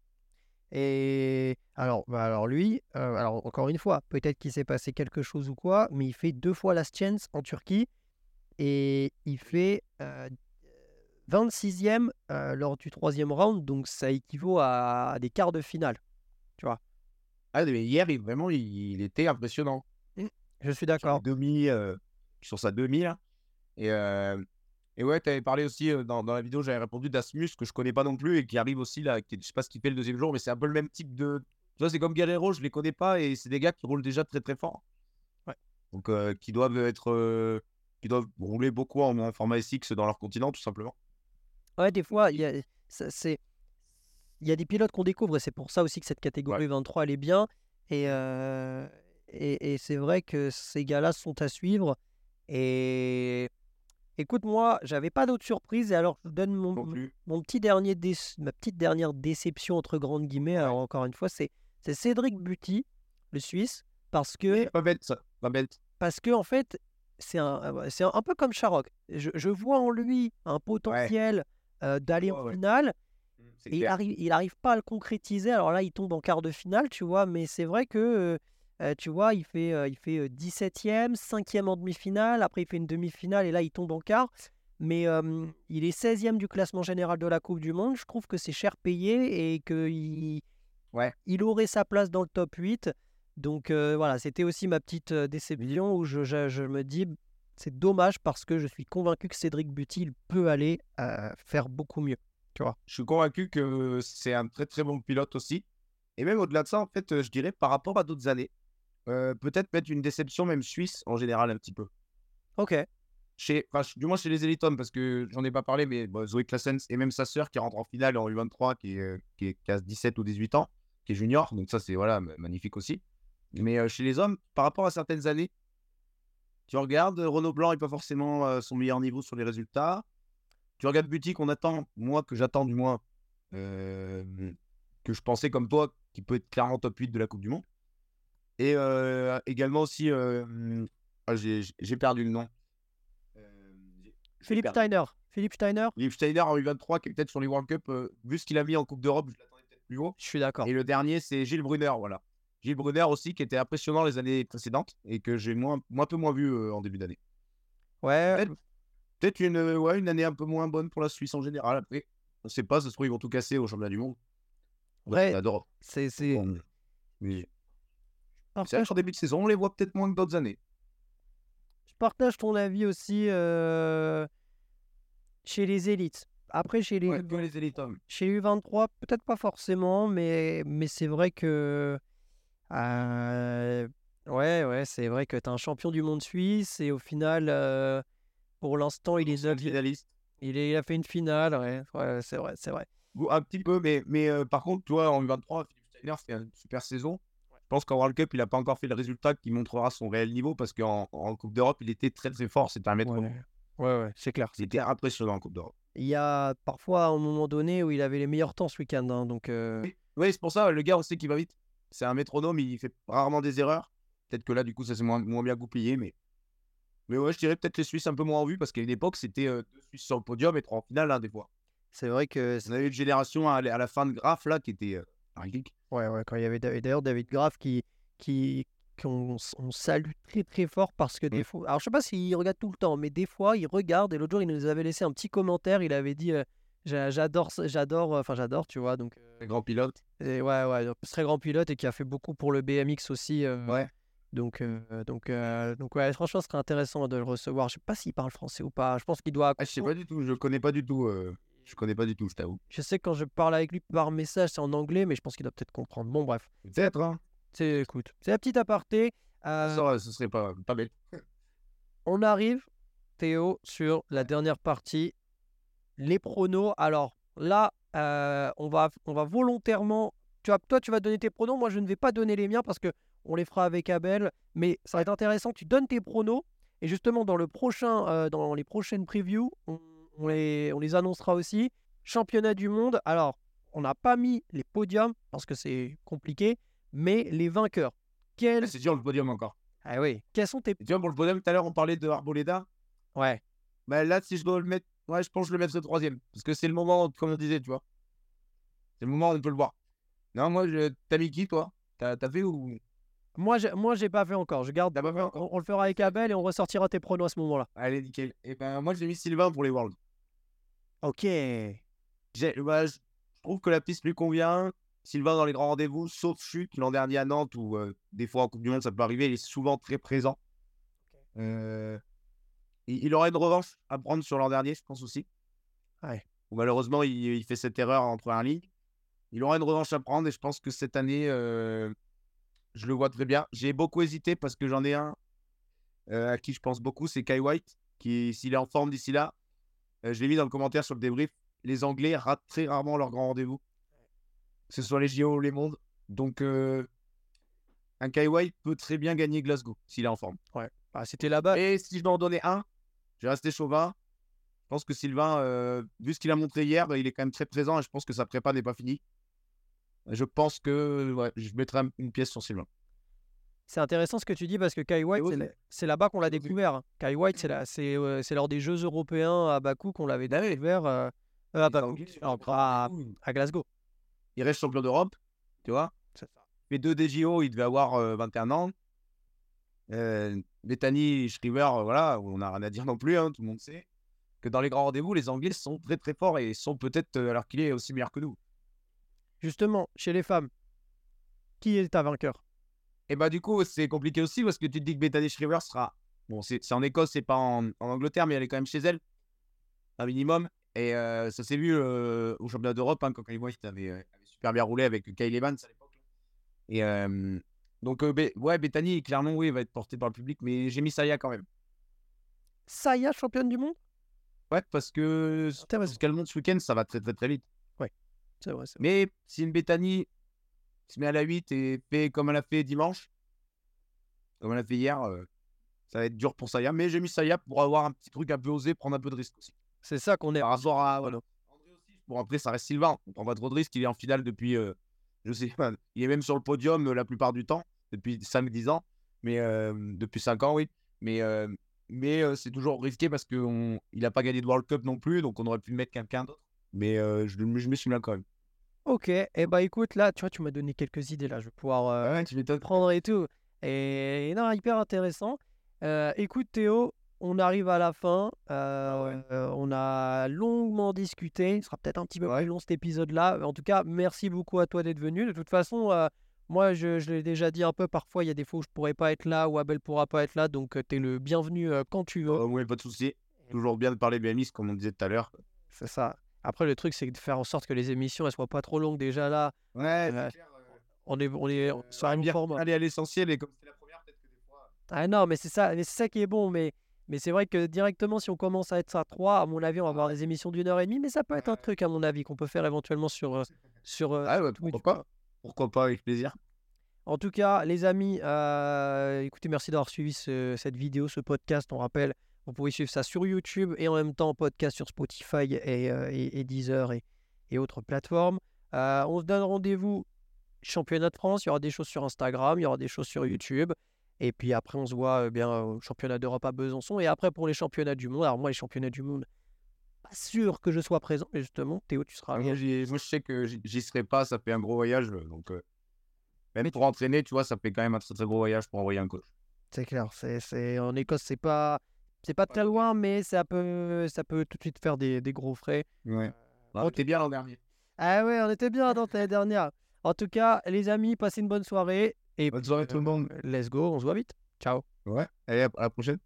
Et alors, bah alors lui, euh, alors encore une fois, peut-être qu'il s'est passé quelque chose ou quoi, mais il fait deux fois last chance en Turquie et il fait euh, 26e euh, lors du troisième round, donc ça équivaut à, à des quarts de finale. Ah, mais hier, il, vraiment, il, il était impressionnant. Je suis d'accord. demi, euh, sur sa demi là. Et, euh, et ouais, tu avais parlé aussi euh, dans, dans la vidéo, j'avais répondu d'Asmus que je connais pas non plus et qui arrive aussi là, qui, je sais pas ce qu'il fait le deuxième jour, mais c'est un peu le même type de. Tu vois, c'est comme Guerrero, je les connais pas et c'est des gars qui roulent déjà très très fort. Ouais. Donc euh, qui doivent être. qui doivent rouler beaucoup en, en format SX dans leur continent tout simplement. Ouais, des fois, y a, c'est, il y a des pilotes qu'on découvre et c'est pour ça aussi que cette catégorie 23 elle est bien. Et, euh, et, et c'est vrai que ces gars-là sont à suivre. Et écoute, moi, j'avais pas d'autres surprises. Et alors, je donne mon, mon petit dernier dé- ma petite dernière déception entre grandes guillemets. Alors, encore une fois, c'est, Cédric Buty, le Suisse, parce que Pas bête ça, pas bête. parce que en fait, c'est un, c'est un, un peu comme Sharrock. Je, je vois en lui un potentiel euh, d'aller Ouais, en ouais. finale. Et il clair. arrive, il arrive pas à le concrétiser. Alors là, il tombe en quart de finale, tu vois. Mais c'est vrai que, euh, tu vois, il fait, euh, il fait euh, 17e, 5e en demi-finale. Après, il fait une demi-finale et là, il tombe en quart. Mais euh, il est 16e du classement général de la Coupe du Monde. Je trouve que c'est cher payé et qu'il Ouais. il aurait sa place dans le top 8. Donc voilà, c'était aussi ma petite déception où je, je- je me dis, c'est dommage parce que je suis convaincu que Cédric Buty il peut aller faire beaucoup mieux. Je suis convaincu que c'est un très très bon pilote aussi. Et même au-delà de ça, en fait, euh, je dirais par rapport à d'autres années, euh, peut-être mettre une déception même suisse en général un petit peu. Ok. Chez, enfin, du moins chez les élites hommes, parce que j'en ai pas parlé, mais bon, Zoé Claessens et même sa sœur qui rentre en finale en U23, qui, est, euh, qui, est- qui a 17 ou 18 ans, qui est junior, donc ça c'est voilà, ma- magnifique aussi. Mais euh, chez les hommes, par rapport à certaines années, tu regardes, Renaud Blanc n'est pas forcément son meilleur niveau sur les résultats. Tu regardes Buty qu'on attend, moi que j'attends du moins, euh, que je pensais comme toi, qui peut être clairement top 8 de la Coupe du Monde. Et euh, également aussi, ah, j'ai perdu le nom. Philippe perdu. Steiner. Philippe Steiner, Philippe Steiner en U23, qui est peut-être sur les World Cup, vu ce qu'il a mis en Coupe d'Europe, je l'attendais peut-être plus haut. je suis d'accord. Et le dernier, c'est Gilles Brunner, voilà. Gilles Brunner aussi, qui était impressionnant les années précédentes et que j'ai moins, un peu moins vu euh, en début d'année. Ouais, Peut-être une, euh, ouais, une année un peu moins bonne pour la Suisse en général. Après, on sait pas, ça se trouve, ils vont tout casser au championnat du monde. Ouais. J'adore. c'est. c'est... Bon, c'est vrai qu'en début de saison, on les voit peut-être moins que d'autres années. Je partage ton avis aussi euh, chez les élites. Après, chez les, Ouais, les élites hommes. chez U23, peut-être pas forcément, mais, mais c'est vrai que. euh, ouais, ouais, c'est vrai que tu es un champion du monde suisse et au final, euh, pour l'instant, il, est neuvième. finaliste. il, est- il a fait une finale. Ouais, ouais, c'est vrai, c'est vrai. Un petit peu, mais, mais euh, par contre, tu vois, en U23, Philippe Steiner fait une super saison. Je pense qu'en World Cup, il n'a pas encore fait le résultat qui montrera son réel niveau parce qu'en en Coupe d'Europe, il était très très fort. C'était un maître. Ouais, ouais, ouais, c'est clair. Il était impressionnant en Coupe d'Europe. Il y a parfois un moment donné où il avait les meilleurs temps ce week-end. hein, donc, euh, Oui, c'est pour ça, le gars, on sait qu'il va vite. C'est un métronome, il fait rarement des erreurs. Peut-être que là, du coup, ça s'est moins, moins bien goupillé, mais. Mais ouais, je dirais peut-être les Suisses un peu moins en vue parce qu'à une époque, c'était euh, deux Suisses sur le podium et trois en finale, hein, des fois. c'est vrai que On avait une génération à, la- fin de Graf, là, qui était euh. Ouais, ouais, quand il y avait d'ailleurs David Graff qui, qui, qu'on on salue très très fort parce que des Mm. fois, alors je sais pas s'il regarde tout le temps, mais des fois il regarde et l'autre jour il nous avait laissé un petit commentaire, il avait dit euh, J'a- J'adore, j'adore, enfin j'adore, tu vois. Donc, euh, Grand pilote. et ouais, ouais, très grand pilote et qui a fait beaucoup pour le BMX aussi. euh, Ouais. Donc, euh, donc, euh, donc ouais, franchement, ce serait intéressant de le recevoir. Je sais pas s'il parle français ou pas. Je pense qu'il doit. Ah, je sais pas du tout, je connais pas du tout. euh, Je connais pas du tout, je t'avoue. Je sais que quand je parle avec lui par message, c'est en anglais, mais je pense qu'il doit peut-être comprendre. Bon, bref. Peut-être, hein. C'est, écoute, c'est la petite aparté. Euh, Ça, ce serait pas, pas bête. on arrive, Théo, sur la dernière partie, les pronos. Alors là, euh, on, va, on va volontairement. Tu vas, toi, tu vas donner tes pronos. Moi, je ne vais pas donner les miens parce que on les fera avec Abel. Mais ça va être intéressant. Tu donnes tes pronos. Et justement, dans, le prochain, euh, dans les prochaines previews, on, on les, on les annoncera aussi. Championnat du monde. Alors, on n'a pas mis les podiums parce que c'est compliqué, mais les vainqueurs. Quels... Ah, C'est dur le podium encore. Ah oui. Quels sont tes. Tu vois, pour le podium, tout à l'heure, on parlait de Arboleda. Ouais. Bah, là, si je dois le mettre, ouais, je pense que je le mettrai troisième. Parce que c'est le moment, comme on disait, tu vois. C'est le moment où on peut le voir. Non, moi, je... t'as mis qui, toi T'as t'as fait ou? Moi, j'ai, moi, j'ai pas fait encore. Je garde. T'as pas fait encore On, on le fera avec Abel et on ressortira tes pronos à ce moment-là. Allez, nickel. Et ben, moi, j'ai mis Sylvain pour les Worlds. Ok. Bah, je je trouve que la piste lui convient. Sylvain dans les grands rendez-vous, sauf chute l'an dernier à Nantes, où euh, des fois en Coupe du Monde ça peut arriver, il est souvent très présent. Euh, il, il aura une revanche à prendre sur l'an dernier, je pense aussi. Ouais. Où malheureusement, il, il fait cette erreur en première ligne. Il aura une revanche à prendre et je pense que cette année, euh, je le vois très bien. J'ai beaucoup hésité parce que j'en ai un euh, à qui je pense beaucoup, c'est Kai White, qui, s'il est en forme d'ici là, euh, je l'ai mis dans le commentaire sur le débrief, les Anglais ratent très rarement leur grand rendez-vous, que ce soit les JO ou les mondes. Donc, euh, un Kai White peut très bien gagner Glasgow s'il est en forme. Ah, c'était là-bas. Et si je dois en donner un, je vais rester chauvin. Je pense que Sylvain, vu ce qu'il a montré hier, il est quand même très présent et je pense que sa prépa n'est pas finie. Je pense que ouais, je mettrai un- une pièce sur Sylvain. C'est intéressant ce que tu dis parce que Kai White, c'est, c'est- là- c'est là-bas qu'on l'a découvert. hein. Kai White, c'est, là, c'est, euh, c'est lors des Jeux européens à Bakou qu'on l'avait découvert. euh, euh, à, Bakou, Glasgow. Il reste champion d'Europe, tu vois. Les deux des JO, il devait avoir euh, 21 ans. Euh, Bethany, Shriver, euh, voilà, on n'a rien à dire non plus, hein, tout le monde sait. Que dans les grands rendez-vous, les Anglais sont très très forts et sont peut-être, euh, alors qu'il est aussi meilleur que nous. Justement, chez les femmes, qui est ta vainqueur? Et bah du coup, c'est compliqué aussi parce que tu te dis que Bethany Shriver sera. Bon, c'est en Écosse, c'est pas en, en Angleterre, mais elle est quand même chez elle, un minimum. Et euh, ça s'est vu euh, au championnat d'Europe hein, quand Kyle White avait, euh, avait super bien roulé avec Kyle Evans à l'époque. Et euh, donc, ouais, Bethany, clairement, oui, va être portée par le public, mais j'ai mis Saya quand même. Saya, championne du monde? Ouais, parce que ce Intéressant. qu'elle monte ce week-end, ça va très très très vite. C'est vrai, c'est vrai. Mais si une Bethany se met à la 8 et fait comme elle a fait dimanche, comme elle a fait hier, euh, ça va être dur pour Saya. Mais j'ai mis Saya pour avoir un petit truc un peu osé, prendre un peu de risque aussi. C'est ça qu'on est. Par rapport à. Voilà. André aussi. Bon, après, ça reste Sylvain. On prend pas trop de risques. Il est en finale depuis. euh, je sais pas. Il est même sur le podium euh, la plupart du temps, depuis 5-10 ans. Mais euh, depuis 5 ans, oui. Mais, euh, mais euh, c'est toujours risqué parce qu'il n'a pas gagné de World Cup non plus. Donc on aurait pu mettre quelqu'un d'autre. Mais euh, je, je me suis là quand même. Ok, et eh bah écoute, là, tu vois, tu m'as donné quelques idées, là, je vais pouvoir euh, Ouais, tu m'étonnes. prendre et tout. Et non, hyper intéressant. Euh, écoute Théo, on arrive à la fin. Euh, euh, on a longuement discuté. Ce sera peut-être un petit peu Ouais. plus long cet épisode-là. En tout cas, merci beaucoup à toi d'être venu. De toute façon, moi, je, je l'ai déjà dit un peu. Parfois, il y a des fois où je pourrais pas être là ou Abel pourra pas être là. Donc, tu es le bienvenu quand tu veux. Ouais, pas de souci. Toujours bien de parler BMX, comme on disait tout à l'heure. C'est ça. Après, le truc, c'est de faire en sorte que les émissions elles soient pas trop longues déjà là. Ouais, Ouais. On est, on est sur un bien format. aller à l'essentiel et comme c'était la première, peut-être que des fois. Ah non, mais c'est ça, mais c'est ça qui est bon. Mais, mais c'est vrai que directement, si on commence à être à 3, à mon avis, on va avoir des émissions d'une heure et demie. Mais ça peut être un truc, à mon avis, qu'on peut faire éventuellement sur. euh, sur euh, Ah ouais, pourquoi quoi. pas Pourquoi pas, avec plaisir. En tout cas, les amis, euh, écoutez, merci d'avoir suivi ce- cette vidéo, ce podcast. On rappelle, vous pouvez suivre ça sur YouTube et en même temps en podcast sur Spotify et, euh, et, et Deezer et, et autres plateformes. Euh, on se donne rendez-vous championnat de France. Il y aura des choses sur Instagram, il y aura des choses sur YouTube. Et puis après, on se voit euh, bien au championnat d'Europe à Besançon. Et après, pour les championnats du monde, alors moi, les championnats du monde, pas sûr que je sois présent, mais justement, Théo, tu seras là. Moi, je sais que j'y- serai pas, ça fait un gros voyage. Donc, euh, même pour entraîner, tu vois, ça fait quand même un très très gros voyage pour envoyer un coach. C'est clair, c'est... en Écosse, c'est pas, c'est pas très loin, mais ça peut, ça peut tout de suite faire des, des gros frais. Ouais. Oh, t'es bien l'an dernier. Ah ouais, on était bien dans l'année dernière. En tout cas, les amis, passez une bonne soirée. Et Bonne soirée tout le monde. let's go, on se voit vite. Ciao. Ouais. Allez, à la prochaine.